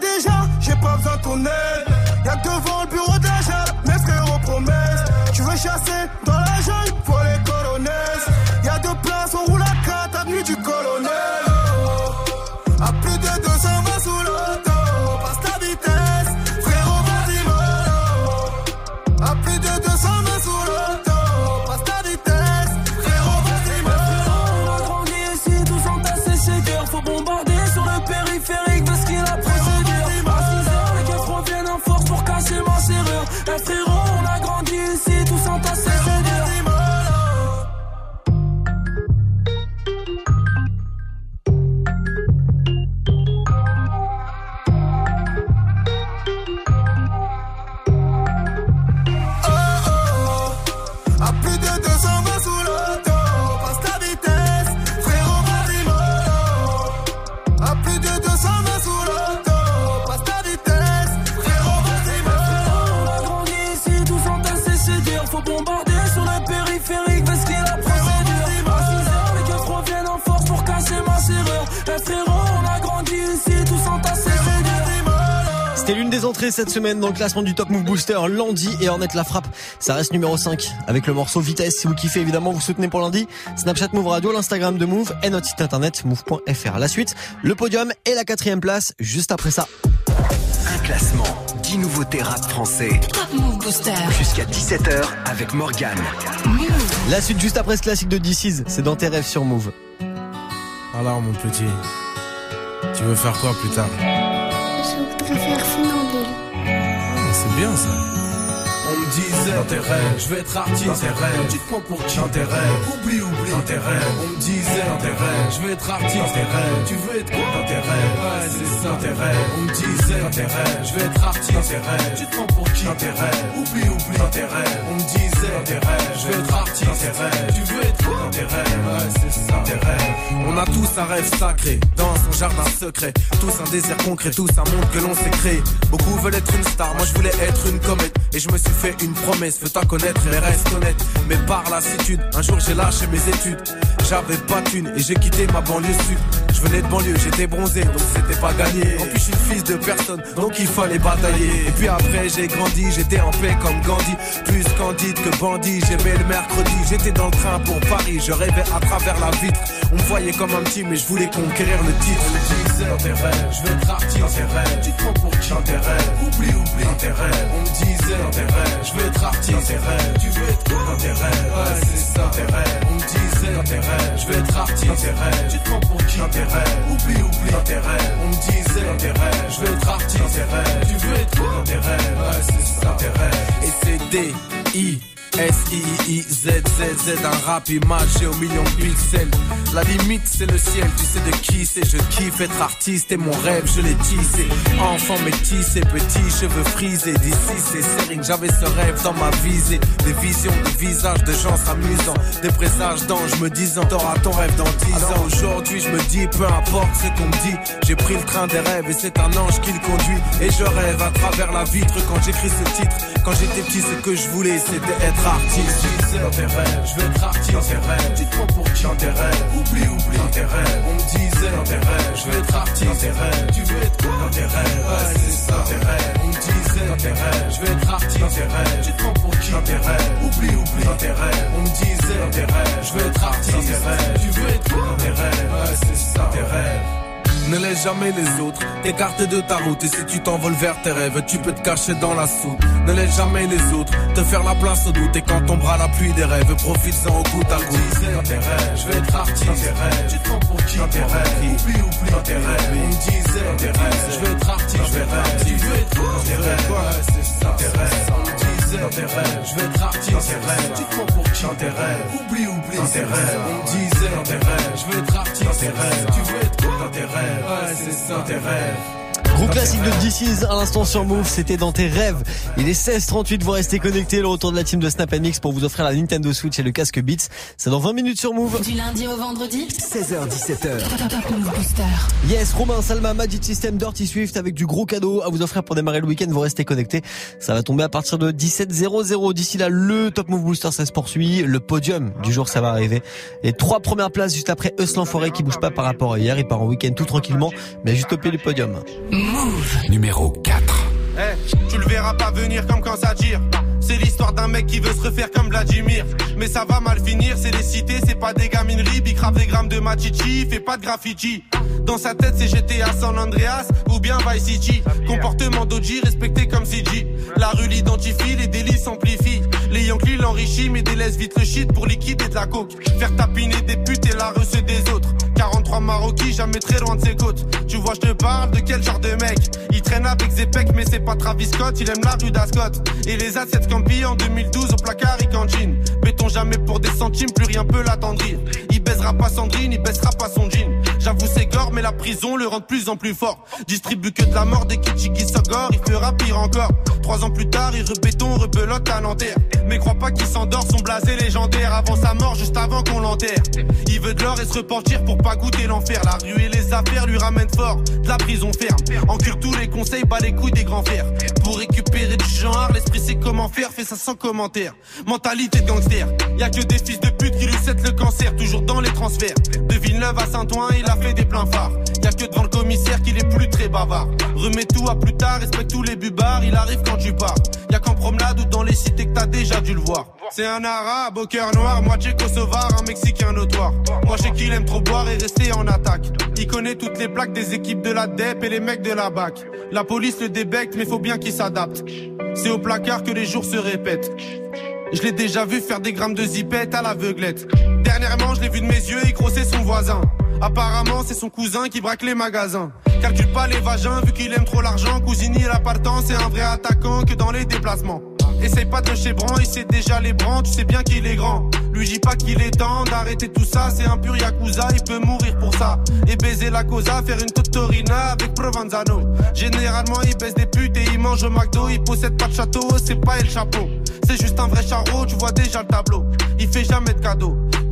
cette semaine dans le classement du Top Move Booster. Landy et Ornette la frappe. Ça reste numéro 5 avec le morceau Vitesse. Si vous kiffez, évidemment, vous soutenez pour lundi. Snapchat Move Radio, l'Instagram de Move et notre site internet move.fr. La suite, le podium et la quatrième place juste après ça. Un classement, 10 nouveautés rap français. Top Move Booster. Jusqu'à 17h avec Morgane. La suite juste après ce classique de DC's, c'est dans tes rêves sur Move. Alors mon petit, tu veux faire quoi plus tard? 什么子 Disait dans tes rêves, je vais être artiste. Dans tes rêves. Tu te prends pour qui dans tes rêves Oublie, oublie. Dans tes rêves. On me disait. Dans tes rêves, je vais être artiste. Dans tes rêves. Tu veux être quoi dans tes rêves Ouais, c'est ça. Dans tes rêves. On me disait. Dans tes rêves, je vais être artiste. Dans tes rêves. Tu te prends pour qui dans tes rêves Oublie, oublie. Dans tes rêves. On me disait. Dans tes rêves, je vais être artiste. Dans tes rêves. Tu veux être quoi dans tes rêves Ouais, c'est ça. Dans tes rêves. On a tous un rêve sacré, dans son jardin secret. Tous un désir concret, tous un monde que l'on s'est créé. Beaucoup veulent être une star, moi je voulais être une comète. Et je me suis fait une promesse, veux-toi connaître, mais reste honnête. Mais par lassitude, un jour j'ai lâché mes études. J'avais pas thune et j'ai quitté ma banlieue sud. Je venais de banlieue, j'étais bronzé, donc c'était pas gagné. En plus, je suis fils de personne, donc il fallait batailler. Et puis après, j'ai grandi, j'étais en paix comme Gandhi. Plus candide que bandit, j'aimais le mercredi. J'étais dans le train pour Paris, je rêvais à travers la vitre. On me voyait comme un petit, mais je voulais conquérir le titre. Dans tes rêves, je vais être dans tes rêves. Tu te prends pour qui? Dans rêves Oublie, oublie dans rêves. On me disait dans rêves, je vais être artiste dans tes rêves. Tu veux être quoi dans tes rêves Ouais, c'est ça dans tes rêves. On me disait dans tes rêves, je vais être artiste dans tes rêves. Tu te prends pour qui dans tes rêves Oublie, oublie dans tes rêves. On me disait dans tes rêves, je vais être artiste dans tes rêves. Tu veux être quoi dans tes rêves Ouais, c'est ça dans tes rêves. Et c'est D, I, S-I-I-Z-Z-Z, un rap imagé au million de pixels. La limite, c'est le ciel, tu sais de qui c'est. Je kiffe être artiste et mon rêve, je l'ai tissé. Enfant métissé, petit, cheveux frisés. D'ici, c'est sérieux, j'avais ce rêve dans ma visée. Des visions, des visages de gens s'amusant. Des présages d'anges me disant, t'auras ton rêve dans 10 ans. Aujourd'hui, je me dis, peu importe ce qu'on me dit. J'ai pris le train des rêves et c'est un ange qui le conduit. Et je rêve à travers la vitre quand j'écris ce titre. Quand j'étais petit, ce que je voulais, c'était être artiste. disais dans tes rêves, je vais être artiste dans tes rêves. Tu te prends pour qui dans tes rêves Oublie, oublie dans tes rêves. On me disait dans tes rêves, je vais être artiste dans tes rêves. Tu veux être quoi dans tes rêves Ouais, c'est ça dans tes rêves. On me disait dans tes rêves, je vais être artiste dans tes rêves. Tu te prends pour qui dans tes rêves Oublie, oublie dans tes rêves. On me disait dans tes rêves, je vais être artiste dans tes rêves. Ne laisse jamais les autres t'écarter de ta route. Et si tu t'envoles vers tes rêves Tu peux te cacher dans la soupe. Ne laisse jamais les autres te faire la place au doute. Et quand tombera la pluie des rêves Profites-en au goutte à goutte tes rêves, je vais être artiste. Dans tes rêves. Tu te prends pour qui dans tes rêves. Oublie, oublie dans tes rêves. On me disait tes rêves, je vais être artiste. Dans tes rêves. Tu veux être tes rêves. C'est ça. Dans tes rêves. Dans tes rêves, je vais être artiste dans tes rêves. Tu te prends pour qui dans tes rêves Oublie, oublie dans tes rêves. On me disait dans tes rêves, je vais être artiste dans tes rêves. Tu veux être quoi dans tes rêves Ouais, c'est ça dans tes rêves. Gros classique de DC's à l'instant sur Move, c'était dans tes rêves. Il est 16h38, vous restez connectés, le retour de la team de Snap Mix pour vous offrir la Nintendo Switch et le casque Beats. C'est dans 20 minutes sur Move. Du lundi au vendredi 16h, 17h. Top Move Booster. Yes, Romain, Salma, Magic System, Dirty Swift avec du gros cadeau à vous offrir pour démarrer le week-end. Vous restez connectés. Ça va tomber à partir de 17h00. D'ici là, le Top Move Booster, ça se poursuit. Le podium du jour, ça va arriver. Les trois premières places juste après Euslan Forêt qui bouge pas par rapport à hier. Il part en week-end tout tranquillement, mais juste au pied du podium. Move. Numéro 4. Eh, tu le verras pas venir comme quand ça tire. C'est l'histoire d'un mec qui veut se refaire comme Vladimir. Mais ça va mal finir, c'est des cités, c'est pas des gamineries. Big grave des grammes de machichi, fait pas de graffiti. Dans sa tête, c'est GTA San Andreas ou bien Vice City. Comportement d'Oji respecté comme CG. La rue l'identifie, les délits s'amplifient. Les Yankees l'enrichissent, mais délaissent vite le shit pour liquider de la coke. Faire tapiner des putes et la reçue des autres. 43 Maroquis, jamais très loin de ses côtes. Tu vois, je te parle de quel genre de mec? Il traîne avec Zepek, mais c'est pas Travis Scott. Il aime la rue d'Ascot. Et les assiettes Scampi en 2012 au placard, il cantine. Béton jamais pour des centimes, plus rien peut l'attendrir. Il baisera pas Sandrine, il baissera pas son jean. J'avoue, mais la prison le rend de plus en plus fort. Distribue que de la mort des Kichiki Sogor, il fera pire encore. Trois ans plus tard, il rebéton, rebelote à Nanterre. Mais crois pas qu'il s'endort, son blasé légendaire avant sa mort, juste avant qu'on l'enterre. Il veut de l'or et se repentir pour pas goûter l'enfer. La rue et les affaires lui ramènent fort, de la prison ferme. Encure tous les conseils, bat les couilles des grands fers. Pour récupérer du genre, l'esprit sait comment faire, fait ça sans commentaire. Mentalité de gangster, y a que des fils de pute qui lui cède le cancer, toujours dans les transferts. De Villeneuve à Saint-Ouen, il a fait des pleins phares. Y a que devant le commissaire qu'il est plus très bavard. Remets tout à plus tard, respecte tous les bubards, il arrive quand tu pars. Y a qu'en promenade ou dans les cités que t'as déjà dû le voir. C'est un arabe au cœur noir, moitié kosovar, un mexicain notoire. Moi je qu'il aime trop boire et rester en attaque. Il connaît toutes les plaques des équipes de la DEP et les mecs de la BAC. La police le débecte, mais faut bien qu'il s'adapte. C'est au placard que les jours se répètent. Je l'ai déjà vu faire des grammes de zipette à l'aveuglette. Dernièrement, je l'ai vu de mes yeux, crossait son voisin. Apparemment, c'est son cousin qui braque les magasins. Calcule pas les vagins, vu qu'il aime trop l'argent. Cousini, il a pas le temps, c'est un vrai attaquant que dans les déplacements. Essaye pas de chez Bran, il sait déjà les brans, tu sais bien qu'il est grand. Lui dis pas qu'il est temps d'arrêter tout ça, c'est un pur yakuza, il peut mourir pour ça. Et baiser la cosa, faire une totorina avec Provenzano. Généralement, il baisse des putes et il mange au McDo, il possède pas de château, c'est pas El Chapeau. C'est juste un vrai charreau, tu vois déjà le tableau. Il fait jamais de cadeaux,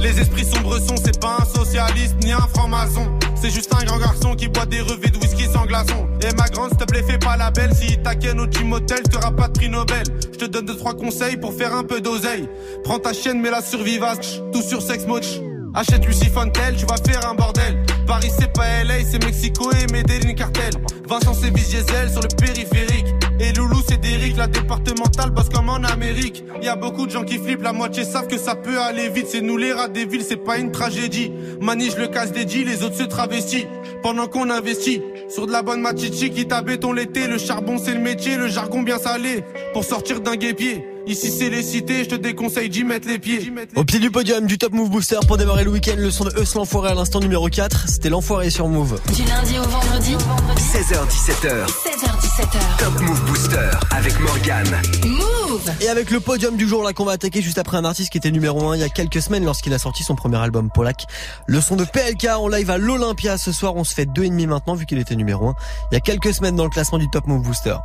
Les esprits sombres sont, c'est pas un socialiste ni un franc-maçon. C'est juste un grand garçon qui boit des revêts de whisky sans glaçon. Et ma grande, s'il te plaît, fais pas la belle. Si t'inquiète au gym hotel, t'auras pas de prix Nobel. Je te donne deux, trois conseils pour faire un peu d'oseille. Prends ta chienne, mets-la sur Vivace, tout sur Sex Mode. Achète Lucy Fontel, tu vas faire un bordel. Paris c'est pas LA, c'est Mexico et Medellin cartel. Vincent c'est Diesel sur le périphérique. Et Loulou c'est Derrick, la départementale bosse comme en Amérique. Y a beaucoup de gens qui flippent, la moitié savent que ça peut aller vite. C'est nous les rats des villes, c'est pas une tragédie. Manige le casse dédié, les autres se travestissent. Pendant qu'on investit sur de la bonne machichi qui t'a béton l'été. Le charbon c'est le métier, le jargon bien salé. Pour sortir d'un guépier. Ici c'est les cités, je te déconseille d'y mettre les pieds. Au pied du podium du Top Move Booster pour démarrer le week-end, le son de Eus l'enfoiré à l'instant numéro 4. C'était l'enfoiré sur Move. Du lundi au vendredi. 16h17h. 16h17h. Top Move Booster avec Morgane. Move. Et avec le podium du jour là qu'on va attaquer juste après un artiste qui était numéro 1 il y a quelques semaines lorsqu'il a sorti son premier album Polak. Le son de PLK en live à l'Olympia ce soir, on se fait deux et demi maintenant vu qu'il était numéro 1 il y a quelques semaines dans le classement du Top Move Booster.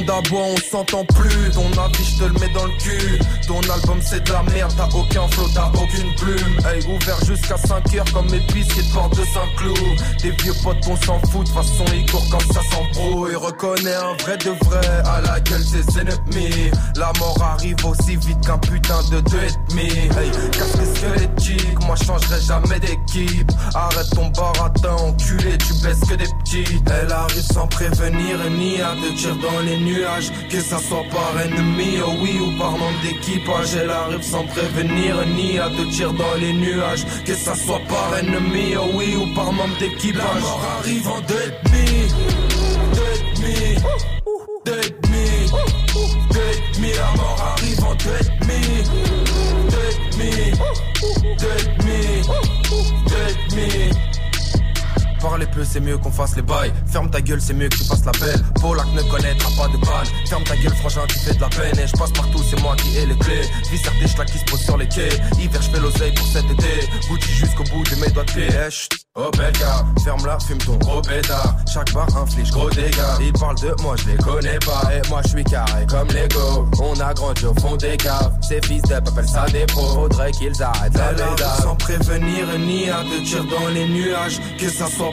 Monde aboie, on s'entend plus. Ton avis, je te le mets dans le cul. Ton album, c'est de la merde, t'as aucun flow, t'as aucune plume. Hey, ouvert jusqu'à 5 heures comme mes pistes de porte de Saint-Cloud. Des vieux potes, on s'en fout, de façon, ils courent comme ça s'embrouille. Reconnais un vrai de vrai à la gueule ses ennemis. La mort arrive aussi vite qu'un putain de deux et demi. Hey, casse les squelettiques, moi changerai jamais d'équipe. Arrête ton baratin, enculé, tu baisses que des petits. Elle arrive sans prévenir ni à te tirer dans les Que ça soit par ennemi, oh oui, ou par manque d'équipage. Elle arrive sans prévenir ni à te tirer dans les nuages. Que ça soit par ennemi, oh oui, ou par manque d'équipage. La mort arrive en deux et demi. Deux et demi. Deux et. Deux et demi. La mort arrive en deux et demi. C'est mieux qu'on fasse les bails. Ferme ta gueule, c'est mieux que tu fasses la belle. Polak ne connaîtra pas de balle. Ferme ta gueule, frangin, tu fais de la peine. Et je passe partout, c'est moi qui ai les clés. Visser des schlacs qui se posent sur les quais. Hiver, je fais l'oseille pour cet été. Gucci jusqu'au bout de mes doigts de pied. Eh. Oh bel gars, ferme-la, fume ton gros pétard. Chaque bar inflige gros dégâts. Ils parlent de moi, je les connais pas. Et moi, je suis carré comme Lego. On a grandi au fond des caves. Ces fils d'up appellent ça des pros. Faudrait qu'ils arrêtent la. Sans prévenir ni à te tirer dans les nuages. Que ça soit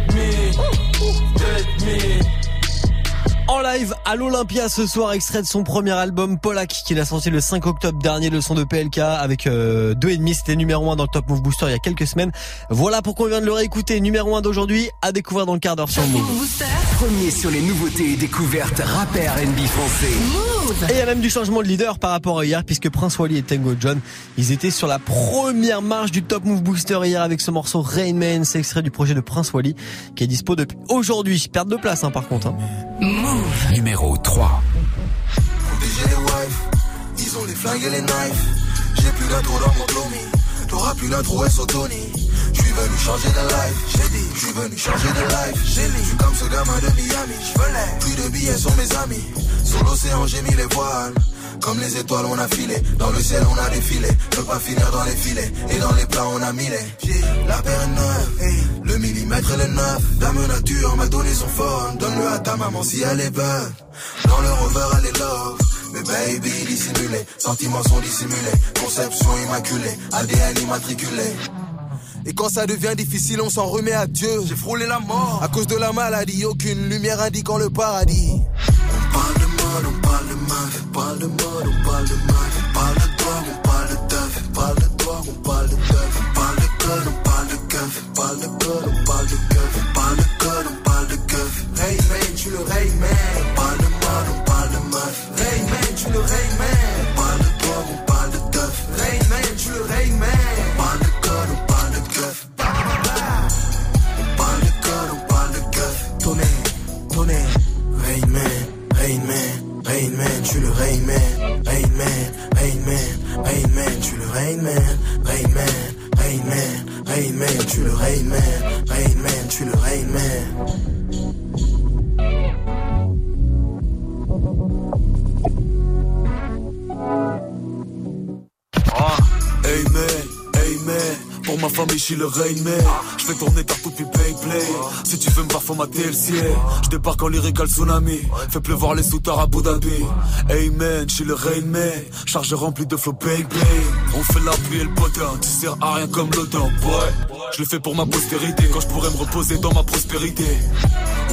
Live à l'Olympia ce soir, extrait de son premier album Polak qu'il a sorti le 5 octobre dernier, le son de PLK avec euh, deux et demi, c'était numéro 1 dans le Top Move Booster il y a quelques semaines. Voilà pourquoi on vient de le réécouter, numéro 1 d'aujourd'hui, à découvrir dans le quart d'heure sur Move. Premier sur les nouveautés et découvertes rappeurs NB français. Et il y a même du changement de leader par rapport à hier, puisque Prince Wally et Tango John, ils étaient sur la première marche du Top Move Booster hier avec ce morceau Rain Man. C'est extrait du projet de Prince Wally, qui est dispo depuis aujourd'hui. Perte de place, hein, par contre. Hein. Move numéro 3. protéger les wives. Ils ont les flingues et les knives. J'ai plus d'intro dans mon Tommy. T'auras plus d'intro SO Tony. Je suis venu changer de life. J'ai dit, je venu changer de life. J'ai mis, je comme ce gamin de Miami. J'venais, plus de billets sont mes amis. Sur l'océan, j'ai mis les voiles. Comme les étoiles, on a filé. Dans le ciel, on a défilé. Je veux pas finir dans les filets. Et dans les plats, on a mis les. La paire est neuve. Le millimètre, est neuf. Dame nature m'a donné son phone. Donne-le à ta maman si elle est bonne. Dans le rover, elle est love. Mais baby, dissimulé. Sentiments sont dissimulés. Conception immaculée. ADN immatriculé. Et quand ça devient difficile, on s'en remet à Dieu. J'ai frôlé la mort. À cause de la maladie, aucune lumière indiquant le paradis. On parle de mode, on parle de meuf. On parle de mode, on parle de meuf. On parle de drogue, on parle de teuf. On parle de drogue, on parle de teuf. On parle de code, on parle de keuf. On parle de code, on parle de keuf. On parle de code, on parle de keuf. Rayman, tu le Rayman. On parle de mode, on parle de meuf. Rayman, tu le Rayman. Tu le Rayman. Rayman, Rayman, Rayman, tu le Rayman. Suis le Rain Man Je fais tourner ta poupée play play. Si tu veux me voir formater le ciel Je débarque en lyrical tsunami. Fais pleuvoir les soutards à Abu Dhabi. Man, je suis le Rain Man Charge remplie de flow bang bang On fait la pluie et le potin Tu sers à rien comme l'OTAN boy Je le fais pour ma postérité Quand je pourrais me reposer dans ma prospérité.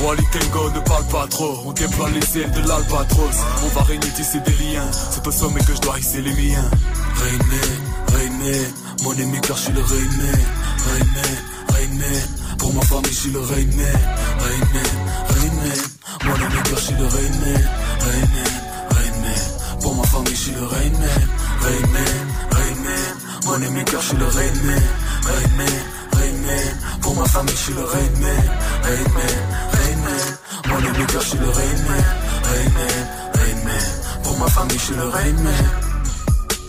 Wally Tango ne parle pas trop. On déploie les ailes de l'albatros. On va régner tisser des liens. C'est au sommet que je dois hisser les miens. Rain Man, Rain Man Mon ami car je suis le Rain Man Rain Man, Rain Man Pour ma famille je suis le Rain Man Rain Man, Rain Man Mon ami car je suis le Rain Man Rain Man, Rain Man Pour ma famille je suis le Rain Man Rain Man, Rain Man Mon ami car je suis le Rain Man Rain Man, Rain Man Pour ma famille je suis le Rain Man Rain Man, Rain Man Mon ami car je suis le Rain Man Rain Man, Rain Man Pour ma famille je suis le Rain Man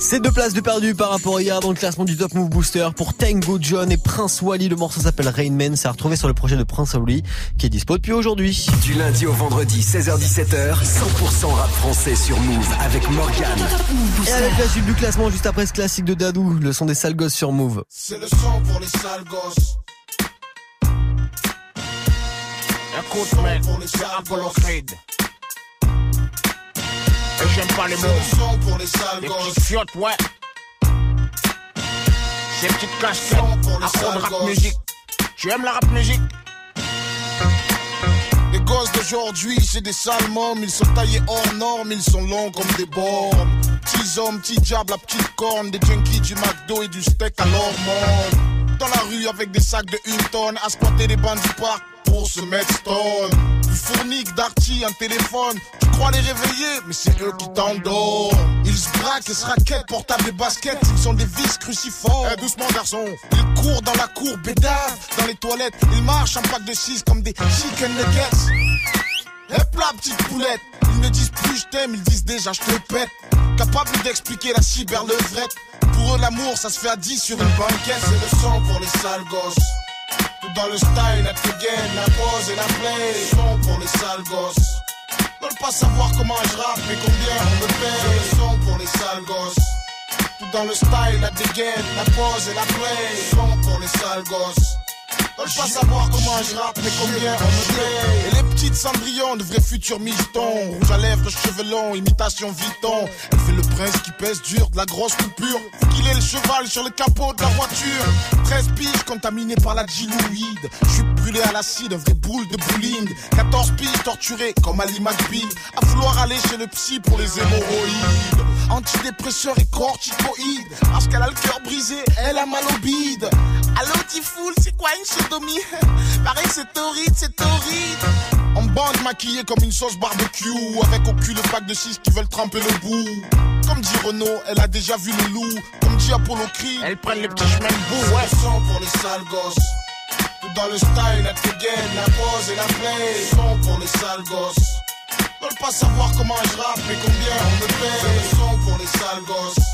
C'est deux places de perdu par rapport à hier dans le classement du Top Move Booster pour Tango John et Prince Wally. Le morceau s'appelle Rain Man. C'est à retrouver sur le projet de Prince Wally qui est dispo depuis aujourd'hui. Du lundi au vendredi, 16h17h, 100% rap français sur Move avec Morgan. Et avec la suite du classement juste après ce classique de Dadou, le son des sales gosses sur Move. C'est le sang pour les sales gosses. Écoute, Apollo Creed. Et j'aime pas les mots. Pour les sales Les gosses. fiottes, ouais. Ces petites les accro de rap musique. Tu aimes la rap musique? Les gosses d'aujourd'hui, c'est des sales mômes. Ils sont taillés hors normes, ils sont longs comme des bornes. Petits hommes, petits diables, la petite corne. Des junkies du McDo et du steak à l'hormone. Dans la rue avec des sacs de une tonne. À squatter des bancs du parc pour se mettre stone. Du fournique, d'arty, un téléphone. Tu crois les réveiller, mais c'est eux qui t'endorment. Ils se braquent et se raquettent, portables et baskets. Ils sont des vis cruciformes. Eh, doucement, garçon. Ils courent dans la cour, bédave. Dans les toilettes, ils marchent en pack de 6 comme des chicken nuggets. Hep là, petite poulette. Ils ne disent plus je t'aime, ils disent déjà je te pète. Capable d'expliquer la cyberlevrette. Pour eux, l'amour, ça se fait à 10 sur une banquette. C'est le sang pour les sales gosses. Dans le style, la gain, la pose et la play. Son pour les sales gosses. Veulent pas savoir comment je rappe, mais combien on me paye. Son pour les sales gosses. Tout dans le style, la dégaine, la pose et la play. Son pour les sales gosses. Veulent pas savoir comment je rappe, mais combien on me paye. Cendrillons, de vrais futurs mistons. Rouge à lèvres, cheveux longs, imitation Vuitton. Elle fait le prince qui pèse dur, de la grosse coupure. Qu'il est le cheval sur le capot de la voiture. 13 piges contaminées par la diluide. Je suis brûlé à l'acide, un vrai boule de bowling. 14 piges torturées comme Ali McBeal. À vouloir aller chez le psy pour les hémorroïdes. Antidépresseur et corticoïde. Parce qu'elle a le cœur brisé, elle a mal au bide. Allô, Tifoul, c'est quoi une sodomie? Pareil, c'est torride, c'est torride. En bande maquillée comme une sauce barbecue. Avec au cul le pack de 6 qui veulent tremper le bout. Comme dit Renault, elle a déjà vu le loup. Comme dit Apollo Cri, elle prennent les petits chemins de bout. Ouais, son pour les sales gosses. Tout dans le style, la dégaine, la pose et la play. Son pour les sales gosses. Veulent pas savoir comment je rappe et combien on me paye. Le son pour les sales gosses.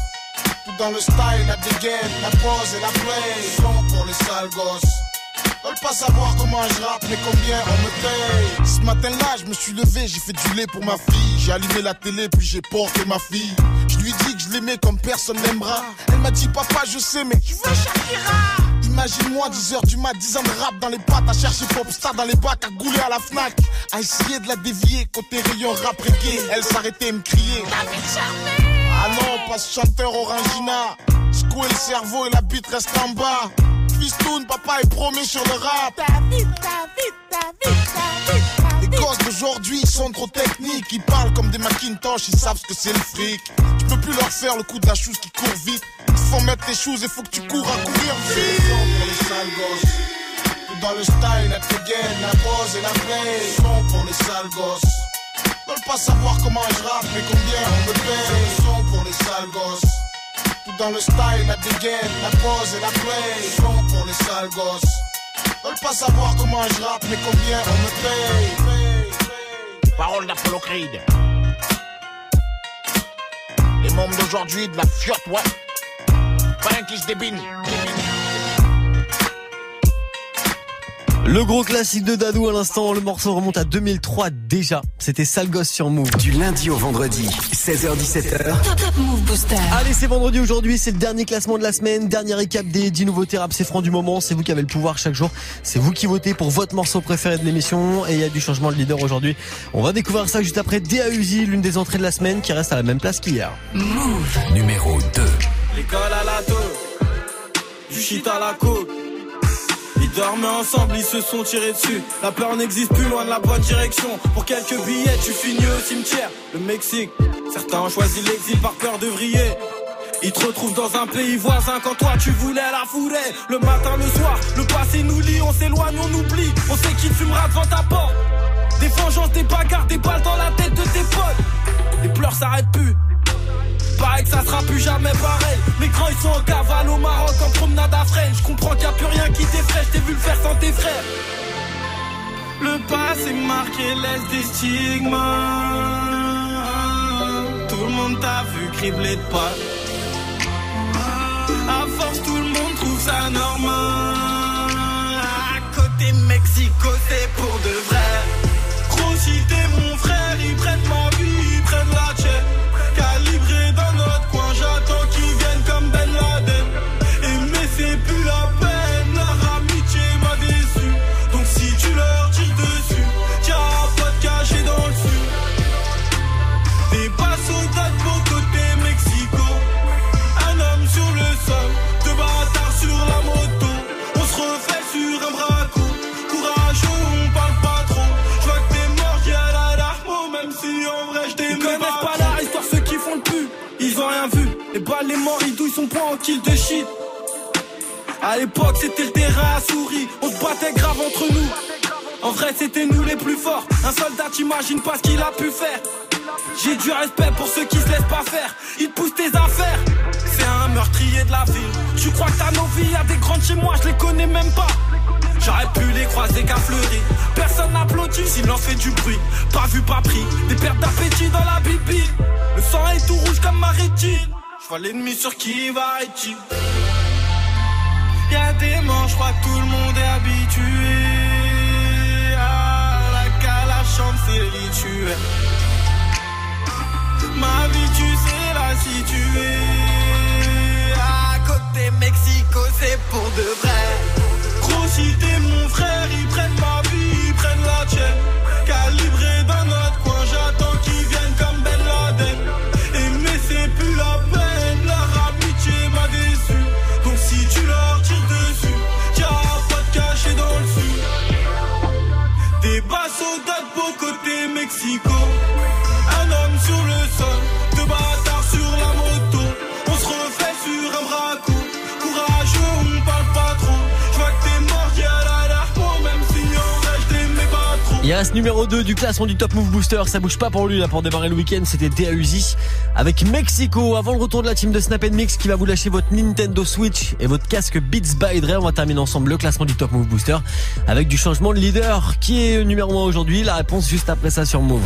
Tout dans le style, la dégaine, la pose et la play. Son pour les sales gosses. Veulent pas savoir comment je rappe, mais combien on me paye. Ce matin-là, je me suis levé, j'ai fait du lait pour ma fille. J'ai allumé la télé, puis j'ai porté ma fille. Je lui dis que je l'aimais comme personne n'aimera. Elle m'a dit, papa, je sais, mais je veux Shakira. Imagine-moi 10h du mat, 10 ans de rap dans les pattes, à chercher Popstar dans les bacs, à gouler à la Fnac, à essayer de la dévier côté rayon rap reggae. Elle s'arrêtait et me crier. Ah non, pas ce chanteur orangina. Secouer le cerveau et la bite reste en bas. Papa est promis sur le rap. Les gosses d'aujourd'hui ils sont trop techniques, ils parlent comme des Macintosh, ils savent ce que c'est le fric. Tu peux plus leur faire le coup de la chose qui court vite. Il faut mettre tes choses et faut que tu cours à courir vite. Pour les sales gosses. Tout Dans le style, la dégaine, la pose et la play. Son pour les sales gosses. Veulent pas savoir comment je rappe, mais combien on me paye. Son pour les sales gosses. Tout dans le style, la dégaine, la pose et la play. Son gosses. Veulent pas savoir comment je rappe, mais combien on me paye. Parole d'Apollo. Les membres d'aujourd'hui de la fiotte, ouais. Pas un qui se débine. Le gros classique de Dadou à l'instant, le morceau remonte à 2003 déjà. C'était Sale Gosse sur Move. Du lundi au vendredi, 16h17h. Top Top Move Booster. Allez, c'est vendredi aujourd'hui, c'est le dernier classement de la semaine, dernier récap des 10 nouveautés rap, c'est franc du moment, c'est vous qui avez le pouvoir chaque jour, c'est vous qui votez pour votre morceau préféré de l'émission et il y a du changement de leader aujourd'hui. On va découvrir ça juste après DAUZI, l'une des entrées de la semaine qui reste à la même place qu'hier. Move. Numéro 2. L'école à la taux, du shit à la côte. Dormaient ensemble, ils se sont tirés dessus. La peur n'existe plus loin de la bonne direction. Pour quelques billets, tu finis au cimetière. Le Mexique, certains ont choisi l'exil par peur de vriller. Ils te retrouvent dans un pays voisin quand toi tu voulais la fourrer. Le matin, le soir, le passé nous lie, on s'éloigne, on oublie. On sait qui fumera devant ta porte. Des vengeances, des bagarres, des balles dans la tête de tes potes. Les pleurs s'arrêtent plus. Pareil que ça sera plus jamais pareil. Les grands ils sont en cavale au Maroc en promenade à Fresnes. Je comprends qu'il n'y a plus rien qui t'effraie, je vu le faire sans tes frères. Le passé marqué laisse des stigmas. Tout le monde t'a vu cribler de pas. À force, tout le monde trouve ça normal. À côté Mexico, c'est pour de vrai. Gros, mon frère, ils prennent ma shit. À l'époque, c'était le terrain à souris. On se battait grave entre nous. En vrai, c'était nous les plus forts. Un soldat, t'imagines pas ce qu'il a pu faire. J'ai du respect pour ceux qui se laissent pas faire. Ils te poussent tes affaires. C'est un meurtrier de la ville. Tu crois que t'as nos vies, y'a des grandes chez moi, je les connais même pas. J'aurais pu les croiser qu'à fleurir. Personne n'applaudit, silence fait du bruit. Pas vu, pas pris. Des pertes d'appétit dans la bibi. Le sang est tout rouge comme ma rétine. Je vois l'ennemi sur qui va être Y'a des morts, je crois que tout le monde est habitué. À la calachante, c'est rituel. Ma vie, tu sais la situer. À côté Mexico, c'est pour de vrai. Gros, si t'es mon frère, ils prennent ma vie, ils prennent la tienne. Côté Il reste numéro 2 du classement du Top Move Booster. Ça bouge pas pour lui là pour démarrer le week-end. C'était DAUZI avec Mexico. Avant le retour de la team de Snap Mix qui va vous lâcher votre Nintendo Switch et votre casque Beats by Dre. On va terminer ensemble le classement du Top Move Booster avec du changement de leader. Qui est numéro 1 aujourd'hui? La réponse juste après ça sur Move.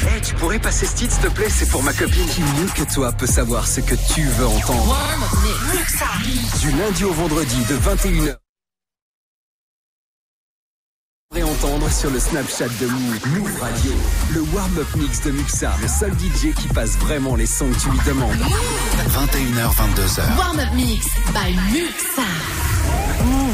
Hey, tu pourrais passer ce titre, s'il te plaît? C'est pour ma copine. Qui mieux que toi peut savoir ce que tu veux entendre? Du lundi au vendredi de 21h. Entendre sur le Snapchat de Move, Move Radio. Le warm-up mix de Muxa, le seul DJ qui passe vraiment les sons que tu lui demandes. 21h, 22h. Warm-up mix by Muxa. Move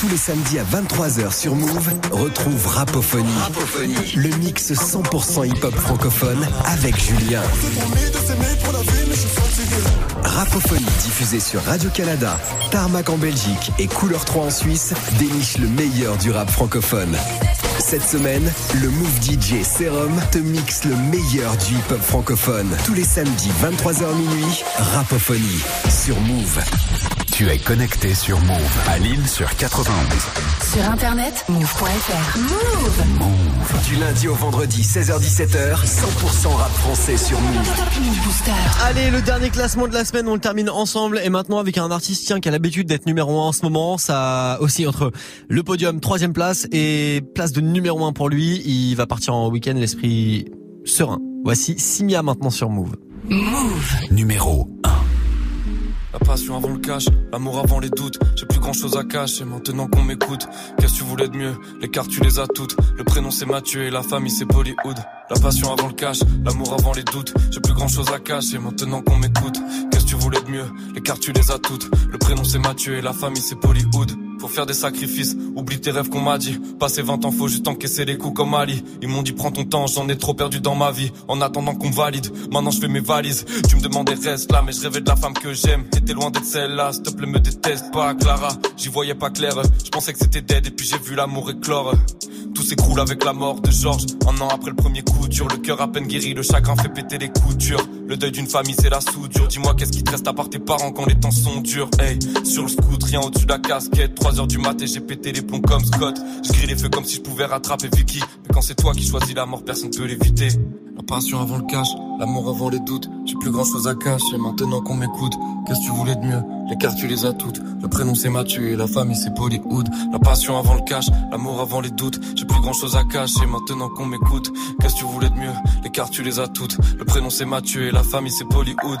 Tous les samedis à 23h sur Move, retrouve Rapophonie. Le mix 100% hip-hop francophone avec Julien. Rapophonie diffusée sur Radio-Canada, Tarmac en Belgique et Couleur 3 en Suisse déniche le meilleur du rap francophone. Cette semaine, le Move DJ Serum te mixe le meilleur du hip-hop francophone. Tous les samedis 23h minuit, Rapophonie sur Move. Tu es connecté sur Move à Lille sur 91. Sur internet, move.fr. Move. Move. Du lundi au vendredi, 16h-17h, 100% rap français sur Move. Allez, le dernier classement de la semaine, on le termine ensemble et maintenant avec un artiste tiens, qui a l'habitude d'être numéro 1 en ce moment, ça aussi entre le podium, troisième place et place de numéro 1 pour lui, il va partir en week-end l'esprit serein. Voici Simia maintenant sur Move. Move. Numéro 1. La passion avant le cash, l'amour avant les doutes. J'ai plus grand chose à cacher maintenant qu'on m'écoute. Qu'est-ce que tu voulais de mieux? Les cartes tu les as toutes. Le prénom c'est Mathieu et la famille c'est Bollywood. La passion avant le cash, l'amour avant les doutes. J'ai plus grand chose à cacher maintenant qu'on m'écoute. Qu'est-ce que tu voulais de mieux? Les cartes tu les as toutes. Le prénom c'est Mathieu et la famille c'est Bollywood. Faut faire des sacrifices, oublie tes rêves qu'on m'a dit. Passer 20 ans, faut juste encaisser les coups comme Ali. Ils m'ont dit prends ton temps, j'en ai trop perdu dans ma vie. En attendant qu'on valide, maintenant je fais mes valises. Tu me demandais reste là, mais je rêvais de la femme que j'aime. T'étais loin d'être celle-là, s'il te plaît me déteste pas, Clara. J'y voyais pas clair, je pensais que c'était dead et puis j'ai vu l'amour éclore. Tout s'écroule avec la mort de Georges. Un an après le premier coup dur, le cœur à peine guéri, le chagrin fait péter les coutures. Le deuil d'une famille, c'est la soudure. Dis-moi qu'est-ce qui te reste à part tes parents quand les temps sont durs? Hey, sur le scoot, rien au-dessus de la casquette. 3h du mat et j'ai pété les plombs comme Scott. Je grille les feux comme si je pouvais rattraper Vicky. Mais quand c'est toi qui choisis la mort, personne ne peut l'éviter. La passion avant le cash, l'amour avant les doutes. J'ai plus grand chose à cacher maintenant qu'on m'écoute. Qu'est-ce que tu voulais de mieux? Les cartes tu les as toutes. Le prénom c'est Mathieu et la famille c'est Bollywood. La passion avant le cash, l'amour avant les doutes. J'ai plus grand chose à cacher maintenant qu'on m'écoute. Qu'est-ce que tu voulais de mieux? Les cartes tu les as toutes. Le prénom c'est Mathieu et la famille c'est Bollywood.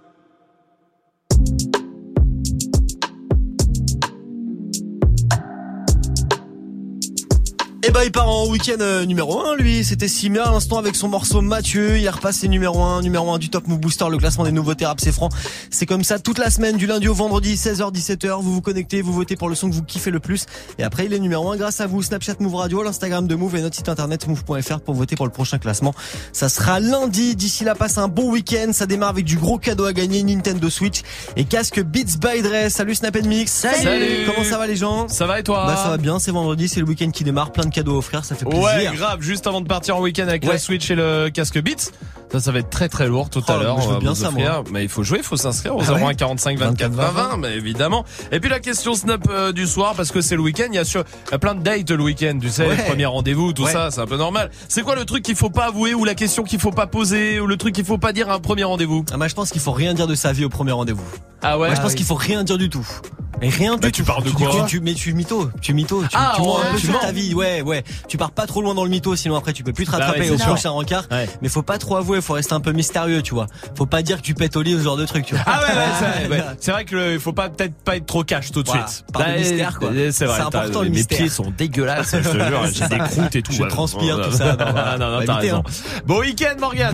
Eh ben il part en week-end euh, numéro 1 lui, c'était Simia à l'instant avec son morceau Mathieu, il est repassé numéro 1, numéro 1 du Top Move Booster, le classement des nouveautés rap c'est franc. C'est comme ça toute la semaine du lundi au vendredi 16h 17h, vous vous connectez, vous votez pour le son que vous kiffez le plus. Et après il est numéro 1 grâce à vous. Snapchat Move Radio, l'Instagram de Move et notre site internet move.fr pour voter pour le prochain classement. Ça sera lundi, d'ici là passe un bon week-end, ça démarre avec du gros cadeau à gagner. Nintendo Switch et casque Beats by Dre. Salut Snap Mix. Salut. Comment ça va les gens? Ça va et toi? Bah ça va bien, c'est vendredi, c'est le week-end qui démarre, plein de cadeaux à offrir, ça fait plaisir. Ouais, grave, juste avant de partir en week-end avec la Ouais. Switch et le casque Beats. Ça, ça va être très très lourd tout à Oh, l'heure. je veux va bien ça, moi. Mais il faut jouer, il faut s'inscrire au Ah ouais 01 45 24 20 20, mais évidemment. Et puis la question snap euh, du soir, parce que c'est le week-end, il y a sur, y a plein de dates le week-end, tu sais, Ouais. les premiers rendez-vous, tout Ouais. ça, c'est un peu normal. C'est quoi le truc qu'il faut pas avouer ou la question qu'il faut pas poser ou le truc qu'il faut pas dire à un premier rendez-vous? Ah, moi je pense qu'il faut rien dire de sa vie au premier rendez-vous. Ah ouais? Moi, je pense Ah qu'il faut rien dire du tout. Et rien Bah, du tu tout. parles de quoi tu, tu- Mais tu mytho, tu mytho, tu, Ah, tu mens ouais, un peu tu sur mens. ta vie, ouais, ouais. Tu pars pas trop loin dans le mytho, sinon après tu peux plus te Bah rattraper ouais, au prochain rencard. Ouais. Mais faut pas trop avouer, faut rester un peu mystérieux, tu vois. Faut pas dire que tu pètes au lit, ce genre de truc, tu vois. Ah ouais, ouais, c'est vrai, ouais. C'est vrai que le- il faut pas peut-être pas être trop cash tout de Voilà, suite. par le Bah, mystère, quoi. C'est vrai. C'est t'as- important, le Mes mystère. pieds sont dégueulasses, je te jure. J'ai des croûtes et tout. Je transpire, tout ça, non, non, non, t'as raison. hein. Bon week-end, Morgane.